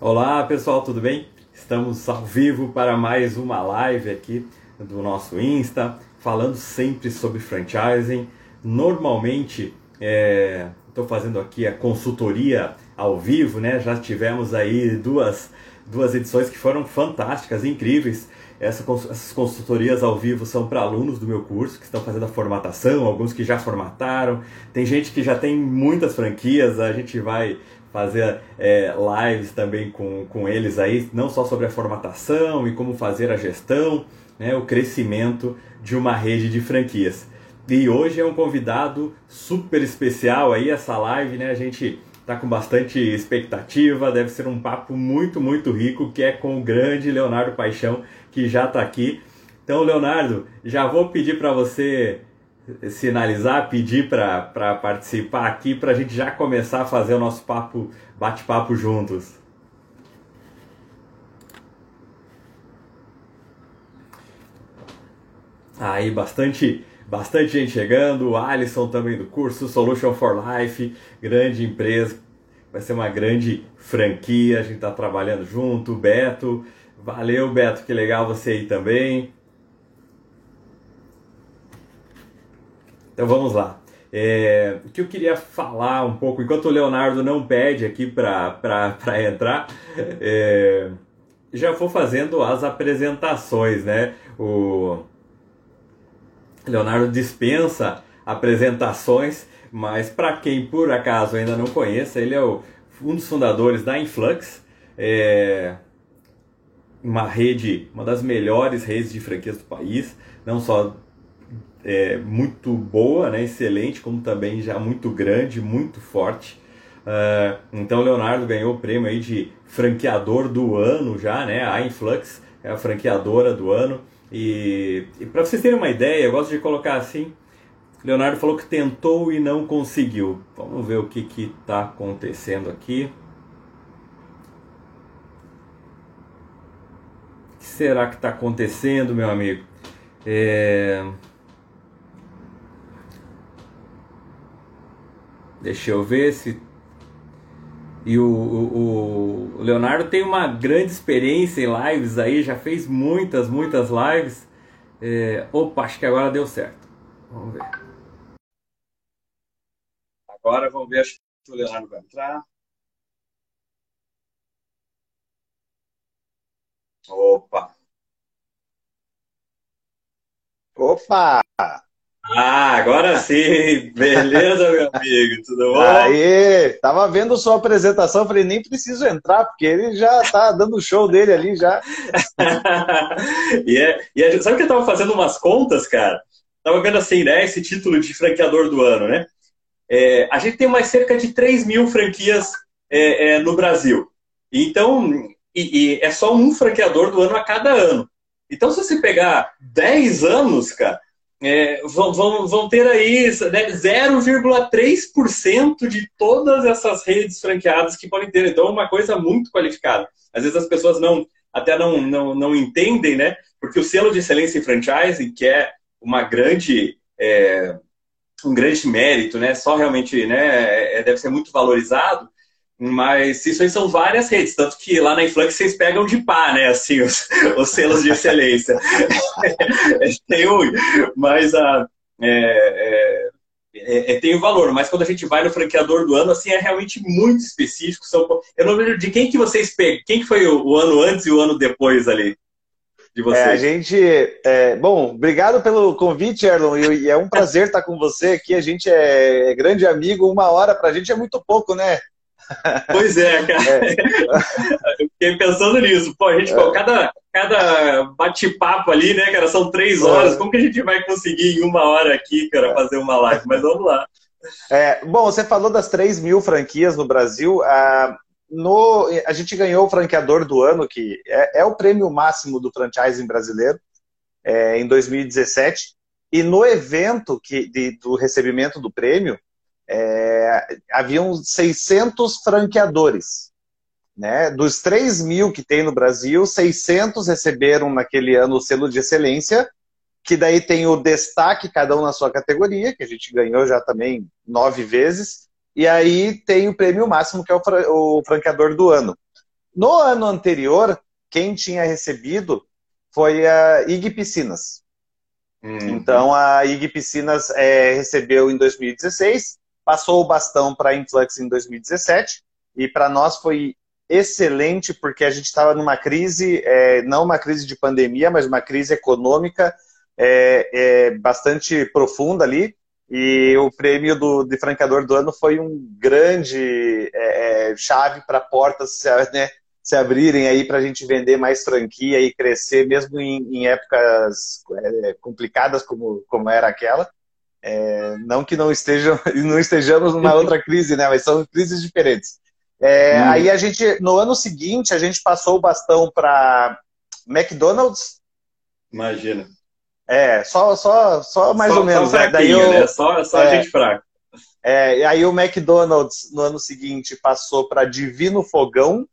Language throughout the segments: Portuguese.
Olá pessoal, tudo bem? Estamos ao vivo para mais uma live aqui do nosso Insta, falando sempre sobre franchising. Normalmente estou é, fazendo aqui a consultoria ao vivo, né? Já tivemos aí duas, duas edições que foram fantásticas, incríveis. Essa, essas consultorias ao vivo são para alunos do meu curso que estão fazendo a formatação, alguns que já formataram. Tem gente que já tem muitas franquias, a gente vai fazer é, lives também com, com eles aí, não só sobre a formatação e como fazer a gestão, né, o crescimento de uma rede de franquias. E hoje é um convidado super especial aí, essa live, né? A gente tá com bastante expectativa, deve ser um papo muito, muito rico, que é com o grande Leonardo Paixão, que já está aqui. Então, Leonardo, já vou pedir para você sinalizar, pedir para participar aqui, para a gente já começar a fazer o nosso papo, bate-papo juntos. Aí, bastante, bastante gente chegando, o Alisson também do curso, Solution for Life, grande empresa, vai ser uma grande franquia, a gente está trabalhando junto, Beto, valeu Beto, que legal você aí também. Então vamos lá. É, o que eu queria falar um pouco, enquanto o Leonardo não pede aqui para entrar, é, já vou fazendo as apresentações, né? O Leonardo dispensa apresentações, mas para quem por acaso ainda não conheça, ele é o, um dos fundadores da Influx, é, uma rede, uma das melhores redes de franquias do país, não só é, muito boa, né, excelente, como também já muito grande, muito forte. Uh, então, Leonardo ganhou o prêmio aí de franqueador do ano já, né? A Influx é a franqueadora do ano. E, e para vocês terem uma ideia, eu gosto de colocar assim: Leonardo falou que tentou e não conseguiu. Vamos ver o que está acontecendo aqui. O que será que está acontecendo, meu amigo? É... Deixa eu ver se. E o, o, o, Leonardo tem uma grande experiência em lives aí, já fez muitas, muitas lives. É... Opa, acho que agora deu certo. Vamos ver. Agora vamos ver, acho que o Leonardo vai entrar. Opa! Opa! Ah, agora sim! Beleza, meu amigo? Tudo bom? Aí, tava vendo sua apresentação, falei, nem preciso entrar, porque ele já tá dando o show dele ali já. e, é, e é, sabe que eu tava fazendo umas contas, cara? Tava vendo assim, né? Esse título de franqueador do ano, né? É, a gente tem mais cerca de 3 mil franquias é, é, no Brasil. Então, e, e é só um franqueador do ano a cada ano. Então, se você pegar 10 anos, cara é, vão, vão, vão ter aí né, 0,3% de todas essas redes franqueadas que podem ter. Então, é uma coisa muito qualificada. Às vezes as pessoas não até não, não, não entendem, né? Porque o selo de excelência em franchising, que é uma grande, é, um grande mérito, né? Só realmente né, é, deve ser muito valorizado. Mas isso aí são várias redes, tanto que lá na Influx vocês pegam de pá, né? Assim, os, os selos de excelência. tem um, mas a. É, é, é, tem o valor, mas quando a gente vai no franqueador do ano, assim, é realmente muito específico. São, eu não vejo de quem que vocês pegam, quem que foi o, o, ano antes e o ano depois ali de vocês. É, a gente, é, bom, obrigado pelo convite, Erlon, e, é um prazer estar com você aqui. A gente é, é grande amigo, uma hora para a gente é muito pouco, né? Pois é, cara. É. Eu fiquei pensando nisso. Pô, a gente, é. cada, cada bate-papo ali, né, cara, são três horas. Como que a gente vai conseguir em uma hora aqui, cara, fazer uma live? Mas vamos lá. É, bom, você falou das 3 mil franquias no Brasil. Ah, no, a gente ganhou o franqueador do ano, que é, é o prêmio máximo do franchising brasileiro, é, em 2017. E no evento que, de, do recebimento do prêmio, é, haviam 600 franqueadores. Né? Dos 3 mil que tem no Brasil, 600 receberam naquele ano o selo de excelência, que daí tem o destaque, cada um na sua categoria, que a gente ganhou já também nove vezes, e aí tem o prêmio máximo, que é o, franqueador do ano. No ano anterior, quem tinha recebido foi a IG Piscinas. Uhum. Então, a IG Piscinas é, recebeu em 2016, passou o bastão para a Influx em 2017, e para nós foi excelente, porque a gente estava numa crise, é, não uma crise de pandemia, mas uma crise econômica é, é, bastante profunda ali. E o prêmio do, de franqueador do ano foi um grande é, é, chave para portas né, se abrirem aí para a gente vender mais franquia e crescer, mesmo em, em épocas é, complicadas como, como era aquela. É, não que não, estejam, não estejamos numa outra crise, né? Mas são crises diferentes. É, hum. Aí a gente, no ano seguinte, a gente passou o bastão para McDonald's. Imagina. É, só, só, só mais só, ou menos. Só, né? Daí eu, né? só, só é, gente fraca. É, e aí o McDonald's, no ano seguinte, passou para Divino Fogão.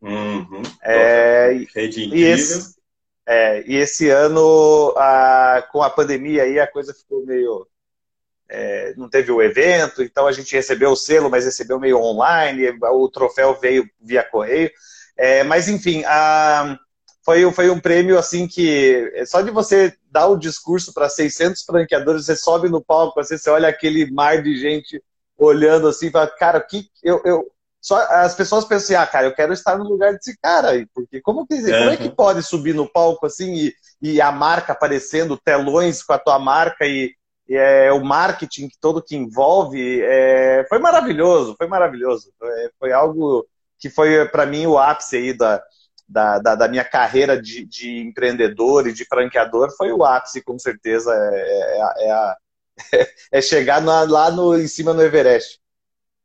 Uhum. É, Rede incrível. E esse, é, e esse ano, a, com a pandemia aí, a coisa ficou meio... É, não teve o evento, então a gente recebeu o selo, mas recebeu meio online, o troféu veio via correio. É, mas enfim, a, foi, foi um prêmio assim que só de você dar o discurso para 600 franqueadores, você sobe no palco, assim, você olha aquele mar de gente olhando assim, fala, cara, que eu, eu só as pessoas pensam assim, ah, cara, eu quero estar no lugar desse cara aí, porque como que, como é que pode subir no palco assim e, e a marca aparecendo, telões com a tua marca e, e é, o marketing todo que envolve, é, foi maravilhoso, foi maravilhoso, foi, foi algo que foi para mim o ápice aí da da, da, da minha carreira de, de, empreendedor e de franqueador foi o ápice, com certeza. É, é, é, a, é chegar na, lá no, em cima no Everest.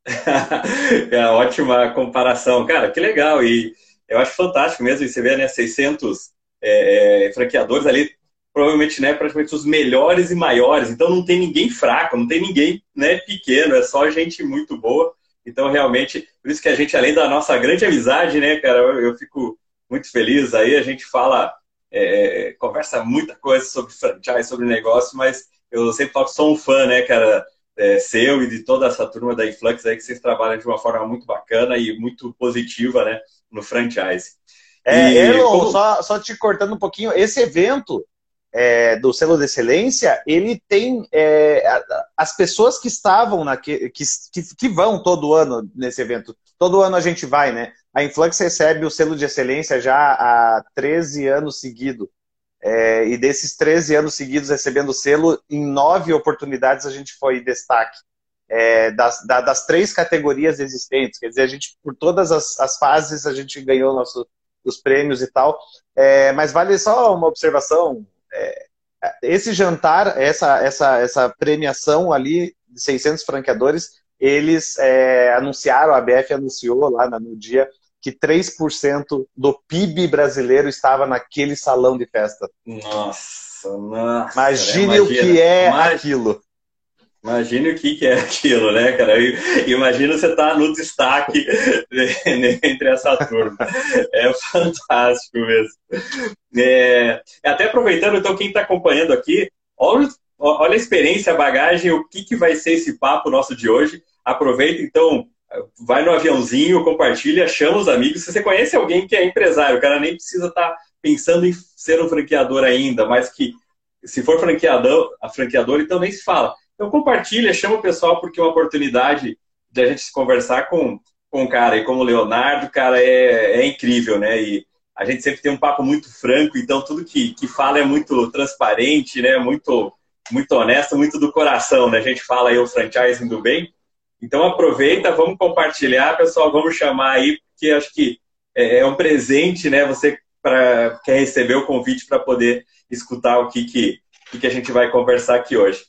é uma ótima comparação. Cara, que legal. E eu acho fantástico mesmo. você vê, né, 600 é, é, franqueadores ali, provavelmente, né, praticamente os melhores e maiores. Então não tem ninguém fraco, não tem ninguém né, pequeno, é só gente muito boa. Então, realmente, por isso que a gente, além da nossa grande amizade, né, cara, eu, eu fico muito feliz. Aí a gente fala, é, conversa muita coisa sobre franchise, sobre negócio, mas eu sempre falo que sou um fã, né, cara, é, seu e de toda essa turma da Influx aí, que vocês trabalham de uma forma muito bacana e muito positiva, né, no franchise. É, e, Elon, como... só, só te cortando um pouquinho, esse evento é, do selo de excelência, ele tem é, as pessoas que estavam naquele, que, que, que, vão todo ano nesse evento. Todo ano a gente vai, né? A Influx recebe o selo de excelência já há 13 anos seguidos. É, e desses 13 anos seguidos recebendo selo, em nove oportunidades a gente foi destaque. É, das, da, das três categorias existentes. Quer dizer, a gente, por todas as, as fases, a gente ganhou nosso, os prêmios e tal. É, mas vale só uma observação. É, esse jantar, essa, essa, essa premiação ali de 600 franqueadores, eles é, anunciaram, a BF anunciou lá no dia que 3% do PIB brasileiro estava naquele salão de festa. Nossa, nossa. Imagine imagina, o que é aquilo. Imagine o que, é aquilo, né, cara? Imagina você estar tá no destaque entre essa turma. É fantástico mesmo. É, até aproveitando, então, quem está acompanhando aqui, olha, olha a experiência, a bagagem, o que, que vai ser esse papo nosso de hoje. Aproveita, então, vai no aviãozinho, compartilha, chama os amigos. Se você conhece alguém que é empresário, o cara nem precisa estar tá pensando em ser um franqueador ainda, mas que se for franqueador, a franqueador, então nem se fala. Então compartilha, chama o pessoal, porque é uma oportunidade de a gente se conversar com, com um cara. E como o Leonardo, cara, é, é incrível, né? E a gente sempre tem um papo muito franco, então tudo que, que fala é muito transparente, né? Muito, muito honesto, muito do coração, né? A gente fala aí o franchising do bem. Então aproveita, vamos compartilhar, pessoal, vamos chamar aí, porque acho que é, é um presente, né? Você pra, quer receber o convite para poder escutar o que, que, que a gente vai conversar aqui hoje.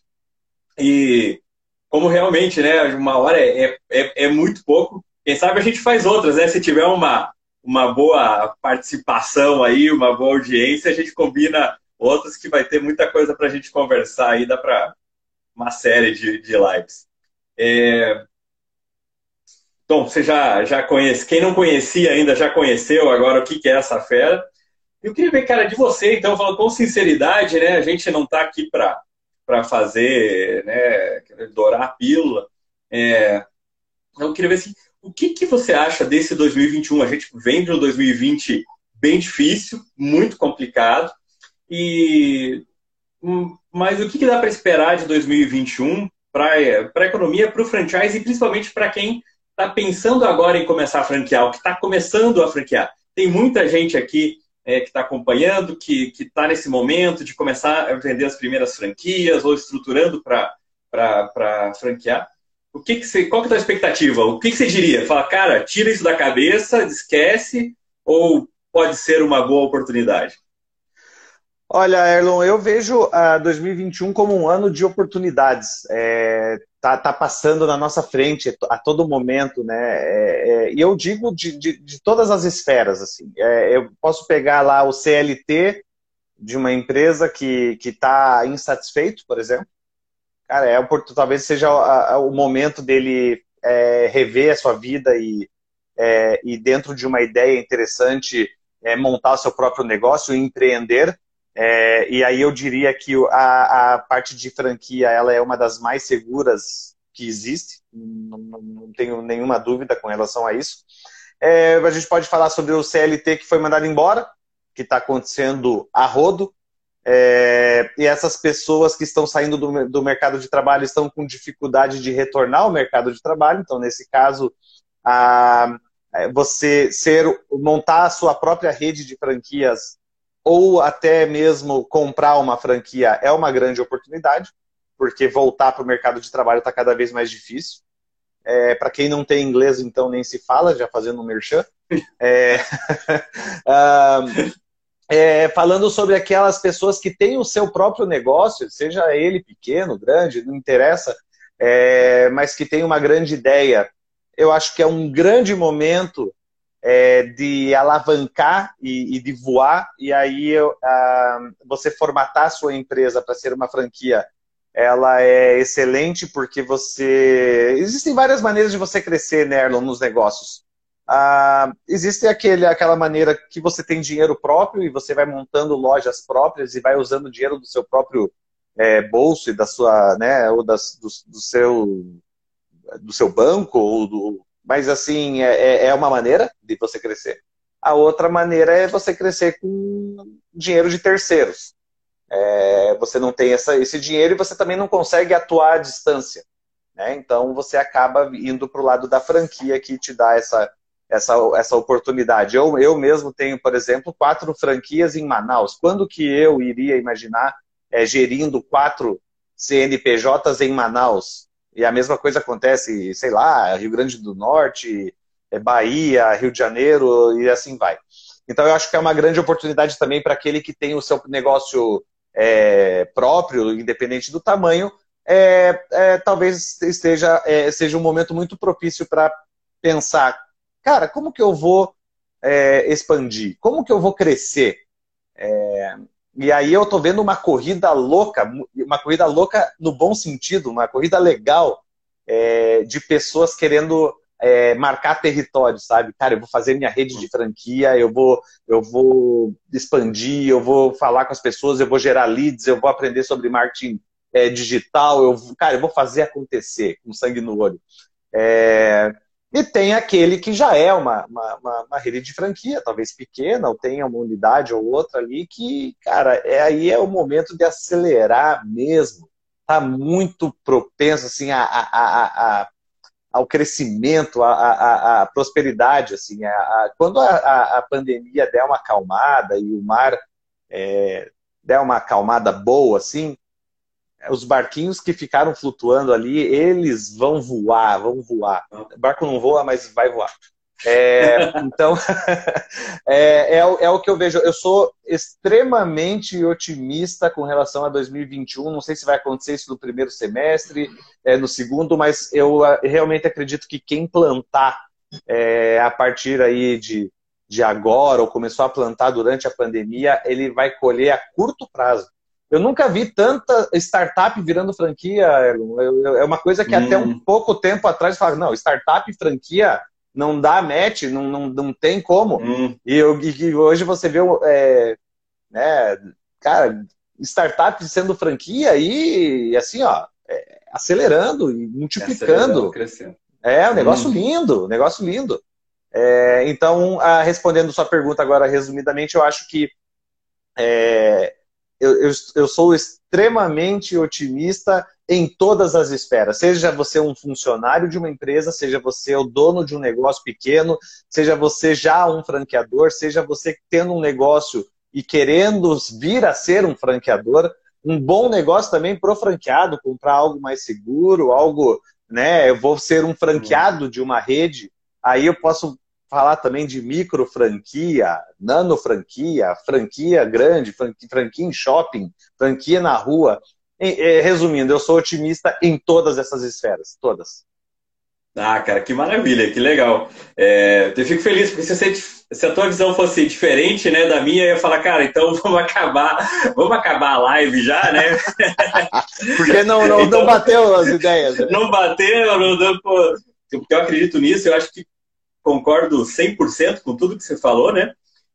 E como realmente, né, uma hora é, é, é muito pouco, quem sabe a gente faz outras, né? Se tiver uma, uma boa participação aí, uma boa audiência, a gente combina outras que vai ter muita coisa para a gente conversar aí, dá para uma série de, de lives. É... Bom, você já, já conhece. Quem não conhecia ainda já conheceu agora o que, que é essa fera. Eu queria ver, cara, de você, então, falando com sinceridade, né? A gente não está aqui para fazer, né, dourar a pílula. É... Eu queria ver assim, o que, que você acha desse 2021? A gente vem de um 2020 bem difícil, muito complicado, e hum, mas o que, que dá para esperar de 2021 para a economia, para o franchise e principalmente para quem está pensando agora em começar a franquear, o que está começando a franquear? Tem muita gente aqui é, que está acompanhando, que está nesse momento de começar a vender as primeiras franquias ou estruturando para franquear. O que, que você, qual que é a tua expectativa? O que, que você diria? Fala, cara, tira isso da cabeça, esquece, ou pode ser uma boa oportunidade? Olha, Erlon, eu vejo a 2021 como um ano de oportunidades. É, tá, tá passando na nossa frente a todo momento, né? É, é, e eu digo de, de, de, todas as esferas, assim. É, eu posso pegar lá o CLT de uma empresa que está insatisfeito, por exemplo. Cara, é talvez seja a, o momento dele é, rever a sua vida e, é, e dentro de uma ideia interessante montar o seu próprio negócio e empreender é, e aí eu diria que a, a, parte de franquia ela é uma das mais seguras que existe, não, não tenho nenhuma dúvida com relação a isso. É, a gente pode falar sobre o CLT que foi mandado embora, que está acontecendo a rodo, é, e essas pessoas que estão saindo do, do, mercado de trabalho estão com dificuldade de retornar ao mercado de trabalho. Então, nesse caso, a, você ser montar a sua própria rede de franquias ou até mesmo comprar uma franquia é uma grande oportunidade, porque voltar para o mercado de trabalho está cada vez mais difícil. É, para quem não tem inglês, então nem se fala, já fazendo um merchan. É, é, falando sobre aquelas pessoas que têm o seu próprio negócio, seja ele pequeno, grande, não interessa, é, mas que tem uma grande ideia. Eu acho que é um grande momento é, de alavancar e, e, de voar, e aí uh, você formatar a sua empresa para ser uma franquia, ela é excelente porque você. Existem várias maneiras de você crescer, né, Erlon, nos negócios. Uh, existe aquele, aquela maneira que você tem dinheiro próprio e você vai montando lojas próprias e vai usando dinheiro do seu próprio é, bolso e da sua, né, ou das, do, do, seu do seu banco ou do, mas, assim, é, é, é uma maneira de você crescer. A outra maneira é você crescer com dinheiro de terceiros. É, você não tem essa, esse dinheiro e você também não consegue atuar à distância. Né? Então, você acaba indo para o lado da franquia que te dá essa, essa, essa oportunidade. Eu, eu mesmo tenho, por exemplo, quatro franquias em Manaus. Quando que eu iria imaginar é, gerindo quatro CNPJs em Manaus? E a mesma coisa acontece, sei lá, Rio Grande do Norte, é, Bahia, Rio de Janeiro e assim vai. Então eu acho que é uma grande oportunidade também para aquele que tem o seu negócio é, próprio, independente do tamanho, é, é, talvez esteja é, seja um momento muito propício para pensar, cara, como que eu vou é, expandir? Como que eu vou crescer? E aí eu tô vendo uma corrida louca, uma corrida louca no bom sentido, uma corrida legal é, de pessoas querendo é, marcar território, sabe? Cara, eu vou fazer minha rede de franquia, eu vou, eu vou expandir, eu vou falar com as pessoas, eu vou gerar leads, eu vou aprender sobre marketing é, digital, eu, cara, eu vou fazer acontecer com sangue no olho. É, e tem aquele que já é uma, uma, uma, uma, rede de franquia, talvez pequena, ou tenha uma unidade ou outra ali, que, cara, é, aí é o momento de acelerar mesmo. Está muito propenso assim, a, a, a, ao crescimento, à, prosperidade. Assim, quando a, pandemia der uma acalmada e o mar é, der uma acalmada boa, assim, os barquinhos que ficaram flutuando ali, eles vão voar, vão voar. O barco não voa, mas vai voar. É, então, é, é, é, o que eu vejo. Eu sou extremamente otimista com relação a 2021. Não sei se vai acontecer isso no primeiro semestre, é, no segundo, mas eu ah, realmente acredito que quem plantar é, a partir aí de, de agora, ou começou a plantar durante a pandemia, ele vai colher a curto prazo. Eu nunca vi tanta startup virando franquia, É uma coisa que hum. até um pouco tempo atrás falava, não, startup e franquia não dá match, não, não, não tem como. Hum. E, eu, e hoje você vê, é, né, cara, startup sendo franquia e assim, ó, é, acelerando e multiplicando. crescendo. É, um negócio hum. lindo, um negócio lindo. É, então, a, respondendo sua pergunta agora resumidamente, eu acho que é, eu, eu, eu, sou extremamente otimista em todas as esferas. Seja você um funcionário de uma empresa, seja você o dono de um negócio pequeno, seja você já um franqueador, seja você tendo um negócio e querendo vir a ser um franqueador, um bom negócio também pro franqueado, comprar algo mais seguro, algo, né? Eu vou ser um franqueado de uma rede, aí eu posso falar também de micro franquia, nano franquia, franquia grande, franquia em shopping, franquia na rua. Resumindo, eu sou otimista em todas essas esferas, todas. Ah, cara, que maravilha, que legal. É, eu fico feliz, porque se, você, se, a tua visão fosse diferente né, da minha, eu ia falar, cara, então vamos acabar, vamos acabar a live já, né? porque não, não, então, não bateu as ideias. Né? Não bateu, não deu, pô, porque eu acredito nisso, eu acho que concordo 100% com tudo que você falou, né?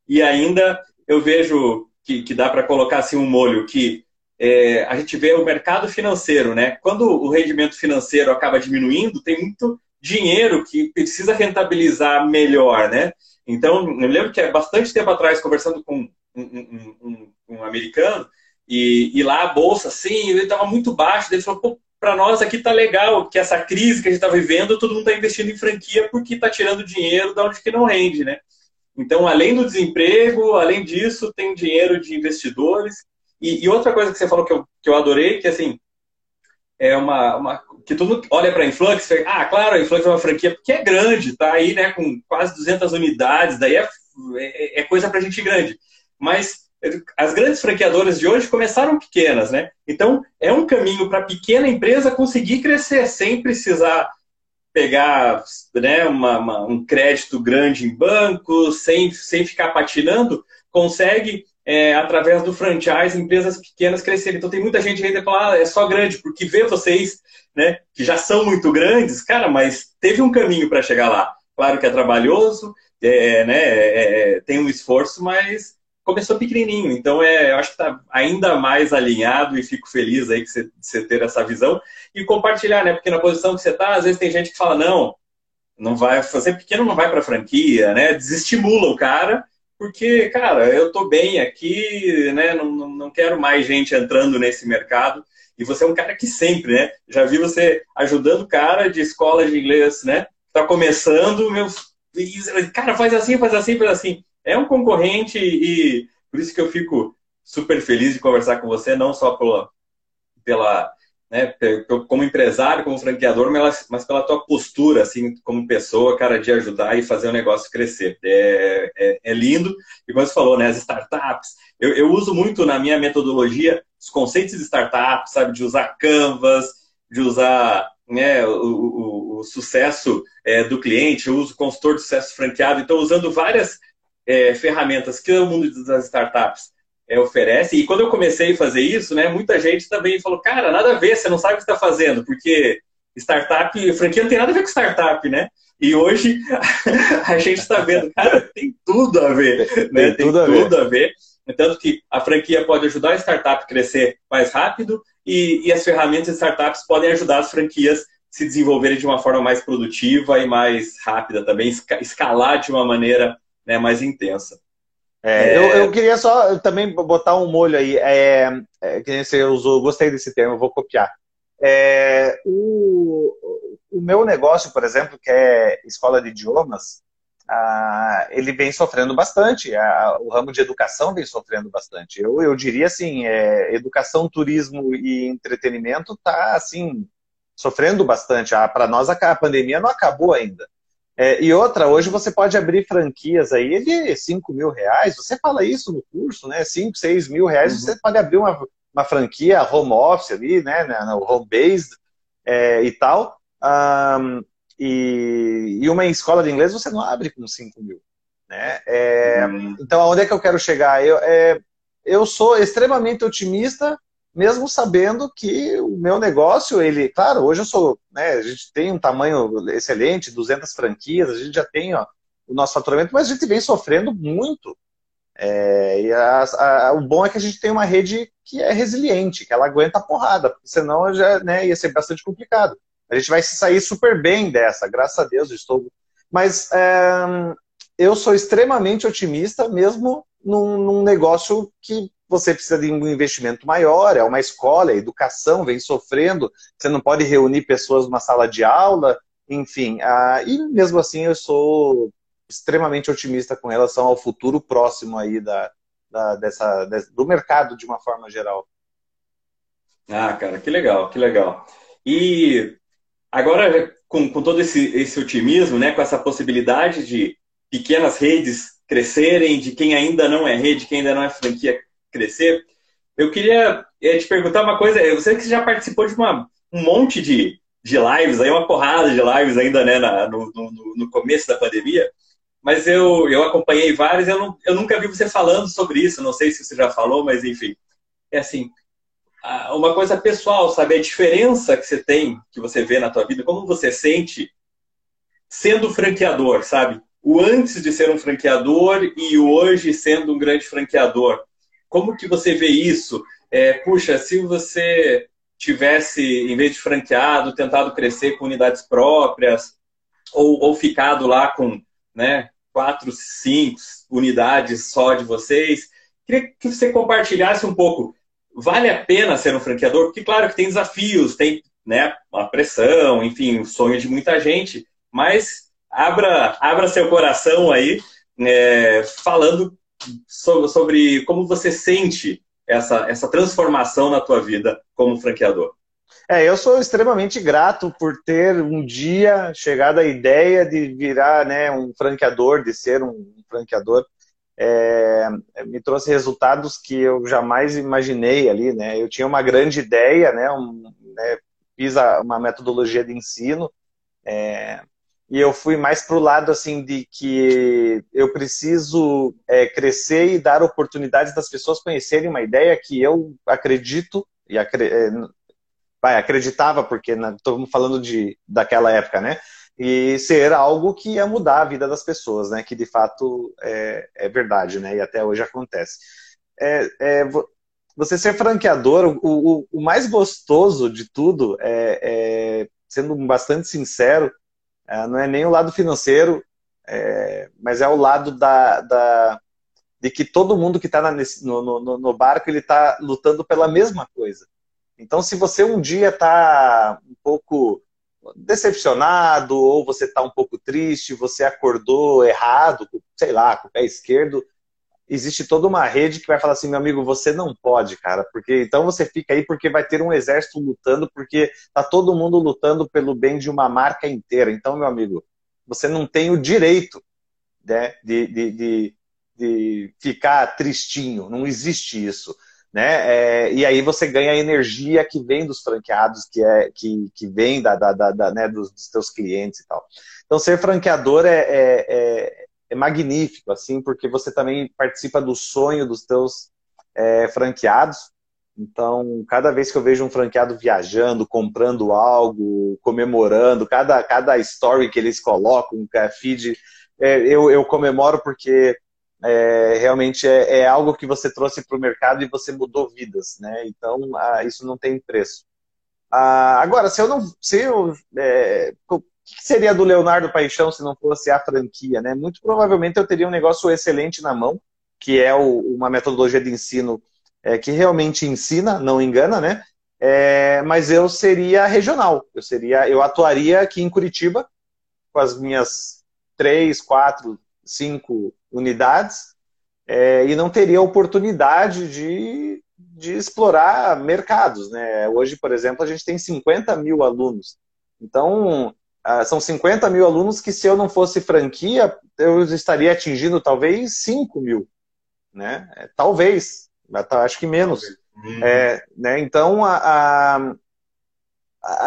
E ainda eu vejo que, que dá para colocar assim um molho que é, a gente vê o mercado financeiro, né? Quando o rendimento financeiro acaba diminuindo, tem muito dinheiro que precisa rentabilizar melhor, né? Então, eu lembro que há bastante tempo atrás, conversando com um, um, um, um americano, e, e, lá a bolsa, assim, ele estava muito baixo, ele falou, para nós aqui tá legal, que essa crise que a gente está vivendo, todo mundo está investindo em franquia porque está tirando dinheiro da onde que não rende, né? Então, além do desemprego, além disso, tem dinheiro de investidores. E, e outra coisa que você falou que eu, que eu adorei, que assim, é uma, uma que todo mundo olha para a Influx, e ah, claro, a Influx é uma franquia que é grande, tá aí, né, com quase 200 unidades, daí é, é, é coisa para gente grande. Mas as grandes franqueadoras de hoje começaram pequenas, né? Então, é um caminho para a pequena empresa conseguir crescer sem precisar pegar né, uma, uma, um crédito grande em banco, sem, sem ficar patinando, consegue, é, através do franchise, empresas pequenas crescerem. Então, tem muita gente ainda que fala, ah, é só grande, porque vê vocês, né, que já são muito grandes, cara, mas teve um caminho para chegar lá. Claro que é trabalhoso, é, né, é, é tem um esforço, mas começou pequenininho, então é, eu acho que está ainda mais alinhado e fico feliz aí que você, ter essa visão e compartilhar, né? Porque na posição que você está, às vezes tem gente que fala não, não vai fazer pequeno, não vai para franquia, né? Desestimula o cara porque, cara, eu tô bem aqui, né? Não, não, não quero mais gente entrando nesse mercado. E você é um cara que sempre, né? Já vi você ajudando o cara de escola de inglês, né? Tá começando, meu. Cara, faz assim, faz assim, faz assim é um concorrente e por isso que eu fico super feliz de conversar com você, não só pela, pela né, como empresário, como franqueador, mas, pela tua postura, assim, como pessoa, cara, de ajudar e fazer o negócio crescer. É, é, é lindo. E como você falou, né, as startups, eu, eu uso muito na minha metodologia os conceitos de startups, sabe, de usar Canvas, de usar né, o, o, o sucesso é, do cliente, eu uso consultor de sucesso franqueado, então usando várias é, ferramentas que o mundo das startups é, oferece. E quando eu comecei a fazer isso, né, muita gente também falou, cara, nada a ver, você não sabe o que está fazendo, porque startup, franquia não tem nada a ver com startup, né? E hoje a gente está vendo, cara, tem tudo a ver, né? Tem, tem tudo, a, tudo ver. a ver. Tanto que a franquia pode ajudar a startup a crescer mais rápido e, e as ferramentas de startups podem ajudar as franquias a se desenvolverem de uma forma mais produtiva e mais rápida também, escalar de uma maneira né, mais intensa. É, é... Eu, eu, queria só também botar um molho aí, é, é, que você usou, gostei desse termo, vou copiar. É, o, o meu negócio, por exemplo, que é escola de idiomas, ah, ele vem sofrendo bastante, ah, o ramo de educação vem sofrendo bastante. Eu, eu diria assim, é, educação, turismo e entretenimento está assim, sofrendo bastante. Ah, Para nós a pandemia não acabou ainda. É, e outra, hoje você pode abrir franquias aí de 5 mil reais. Você fala isso no curso, né? 5, 6 mil reais, uhum. você pode abrir uma, uma franquia home office ali, né? No home based é, e tal. Um, e, e, uma escola de inglês você não abre com 5 mil. Né? É, uhum. Então, aonde é que eu quero chegar? Eu, é, eu sou extremamente otimista mesmo sabendo que o meu negócio, ele, claro, hoje eu sou, né, a gente tem um tamanho excelente, 200 franquias, a gente já tem ó, o nosso faturamento, mas a gente vem sofrendo muito. É, e a, a, o bom é que a gente tem uma rede que é resiliente, que ela aguenta a porrada, senão já né, ia ser bastante complicado. A gente vai se sair super bem dessa, graças a Deus, estou. Mas é, eu sou extremamente otimista, mesmo num, num, negócio que você precisa de um investimento maior, é uma escola, a educação vem sofrendo, você não pode reunir pessoas numa sala de aula, enfim. Ah, e mesmo assim eu sou extremamente otimista com relação ao futuro próximo aí da, da dessa, do mercado de uma forma geral. Ah, cara, que legal, que legal. E agora, com, com todo esse, esse otimismo, né, com essa possibilidade de pequenas redes crescerem, de quem ainda não é rede, quem ainda não é franquia crescer, eu queria te perguntar uma coisa. Eu sei que você já participou de uma, um monte de, de lives, aí uma porrada de lives ainda né, na, no, no, no começo da pandemia, mas eu, eu acompanhei vários, eu, não, eu nunca vi você falando sobre isso, não sei se você já falou, mas enfim. É assim, uma coisa pessoal, sabe? A diferença que você tem, que você vê na tua vida, como você sente sendo franqueador, sabe? O antes de ser um franqueador e hoje sendo um grande franqueador. Como que você vê isso? É, puxa, se você tivesse, em vez de franqueado, tentado crescer com unidades próprias, ou, ou ficado lá com né, quatro, cinco unidades só de vocês, queria que você compartilhasse um pouco vale a pena ser um franqueador? Porque, claro, que tem desafios, tem né, a pressão, enfim, o sonho de muita gente, mas abra, abra seu coração aí, é, falando sobre, como você sente essa, essa transformação na tua vida como franqueador. É, eu sou extremamente grato por ter um dia chegado à ideia de virar né, um franqueador, de ser um franqueador é, me trouxe resultados que eu jamais imaginei ali, né? Eu tinha uma grande ideia, né? Um, né fiz a, uma metodologia de ensino é, e eu fui mais para o lado assim de que eu preciso é, crescer e dar oportunidades das pessoas conhecerem uma ideia que eu acredito e acre, é, vai, acreditava porque estamos falando de daquela época, né? e ser algo que ia mudar a vida das pessoas, né? Que de fato é, é verdade, né? E até hoje acontece. É, é, você ser franqueador, o, o, o, mais gostoso de tudo, é, sendo bastante sincero, não é nem o lado financeiro, é, mas é o lado da, da, de que todo mundo que está no, no, no barco ele está lutando pela mesma coisa. Então, se você um dia está um pouco decepcionado, ou você está um pouco triste, você acordou errado, sei lá, com o pé esquerdo, existe toda uma rede que vai falar assim, meu amigo, você não pode, cara, porque então você fica aí porque vai ter um exército lutando, porque tá todo mundo lutando pelo bem de uma marca inteira. Então, meu amigo, você não tem o direito né, de, de, de, de ficar tristinho, não existe isso né? É, e aí você ganha a energia que vem dos franqueados, que é que, que vem da, da, da, da né, dos, dos teus clientes e tal. Então ser franqueador é, é, é, é, magnífico, assim, porque você também participa do sonho dos teus é, franqueados. Então, cada vez que eu vejo um franqueado viajando, comprando algo, comemorando, cada, cada story que eles colocam, feed, é, eu, eu comemoro porque é, realmente é, é, algo que você trouxe para o mercado e você mudou vidas, né? Então, ah, isso não tem preço. Ah, agora, se eu não. Se eu, é, que seria do Leonardo Paixão se não fosse a franquia, né? Muito provavelmente eu teria um negócio excelente na mão, que é o, uma metodologia de ensino é, que realmente ensina, não engana, né? É, mas eu seria regional. Eu seria, eu atuaria aqui em Curitiba com as minhas três, quatro, cinco unidades é, e não teria oportunidade de, de explorar mercados. Né? Hoje, por exemplo, a gente tem 50 mil alunos. Então, são 50 mil alunos que, se eu não fosse franquia, eu estaria atingindo talvez 5 mil. Né? É, talvez, acho que menos. Uhum. É, né? Então, a, a,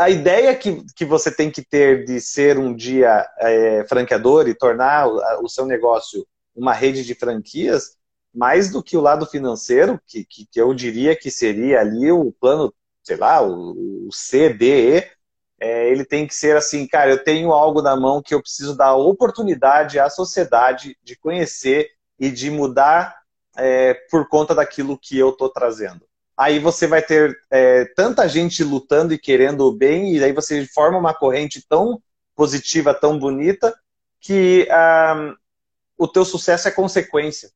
a, ideia que, que você tem que ter de ser um dia é, franqueador e tornar o, o seu negócio uma rede de franquias, mais do que o lado financeiro, que, que, que eu diria que seria ali o plano, sei lá, o, o C, D, E, é, ele tem que ser assim, cara, eu tenho algo na mão que eu preciso dar oportunidade à sociedade de conhecer e de mudar é, por conta daquilo que eu estou trazendo. aí você vai ter é, tanta gente lutando e querendo o bem, e aí você forma uma corrente tão positiva, tão bonita, que ah, o teu sucesso é consequência.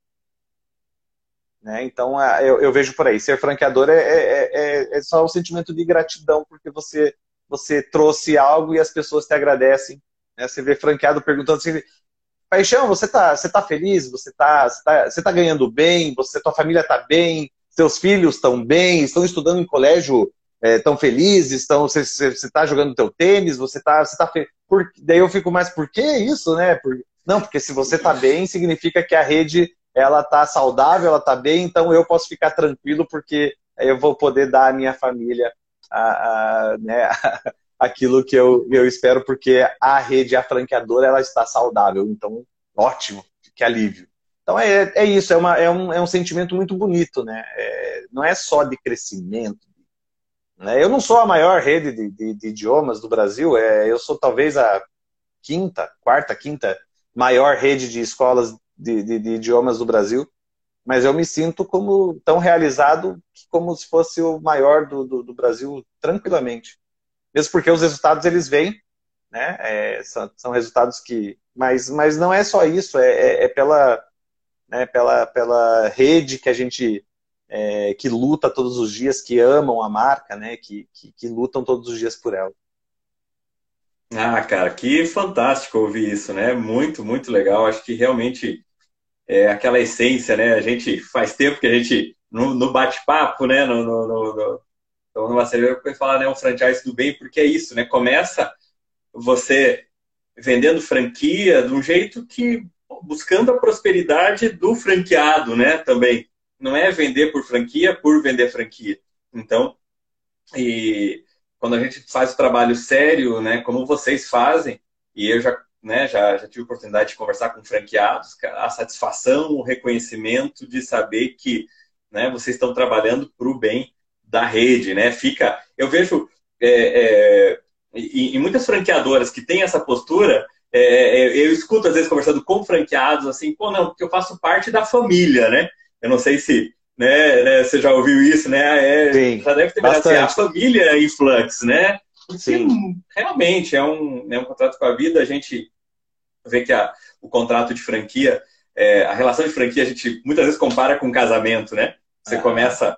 Né? Então, ah, eu, eu, vejo por aí, ser franqueador é, é, é, é só um sentimento de gratidão, porque você, você trouxe algo e as pessoas te agradecem. Né? Você vê franqueado perguntando assim, Paixão, você tá, você tá feliz? Você tá, você tá, você tá ganhando bem? Você, tua família tá bem? seus filhos estão bem, estão estudando em colégio, estão é, felizes, estão, você está jogando teu tênis, você está você tá fe... Por... daí eu fico mais, por que isso, né? Por... Não, porque se você está bem, significa que a rede ela está saudável, ela está bem, então eu posso ficar tranquilo porque eu vou poder dar à minha família a, a, né, aquilo que eu, eu espero, porque a rede, a franqueadora, ela está saudável. Então, ótimo, que alívio. Então é, é isso, é, uma, é, um, é um sentimento muito bonito, né? É, não é só de crescimento. Né? Eu não sou a maior rede de, de, de idiomas do Brasil, é, eu sou talvez a quinta, quarta, quinta maior rede de escolas de, de, de idiomas do Brasil, mas eu me sinto como tão realizado como se fosse o maior do, do, do Brasil tranquilamente. Mesmo porque os resultados eles vêm, né? É, são, são, resultados que. Mas, mas não é só isso, é, é, é pela né, pela, pela rede que a gente é, que luta todos os dias, que amam a marca, né, que, que, que, lutam todos os dias por ela. Ah, cara, que fantástico ouvir isso, né? Muito, muito legal. Acho que realmente é aquela essência, né? A gente faz tempo que a gente, no, no bate-papo, né? No, no, no, no, numa cerveja, eu falar, né? Um franchise do bem, porque é isso, né? Começa você vendendo franquia de um jeito que buscando a prosperidade do franqueado, né? Também não é vender por franquia por vender franquia. Então, e quando a gente faz o trabalho sério, né? Como vocês fazem, e eu já, né? Já, já tive a oportunidade de conversar com franqueados, a satisfação, o reconhecimento de saber que, né? Vocês estão trabalhando para o bem da rede, né? Fica, eu vejo é, é, em, em muitas franqueadoras que têm essa postura, é, é, eu escuto às vezes conversando com franqueados assim, pô, não, porque eu faço parte da família, né? Eu não sei se né, né você já ouviu isso, né? É, Sim, já deve ter assim, a família Influx, né? Sim. realmente é um, é um contrato com a vida, a gente vê que a, o contrato de franquia, é, a relação de franquia a gente muitas vezes compara com casamento, né? Você ah. começa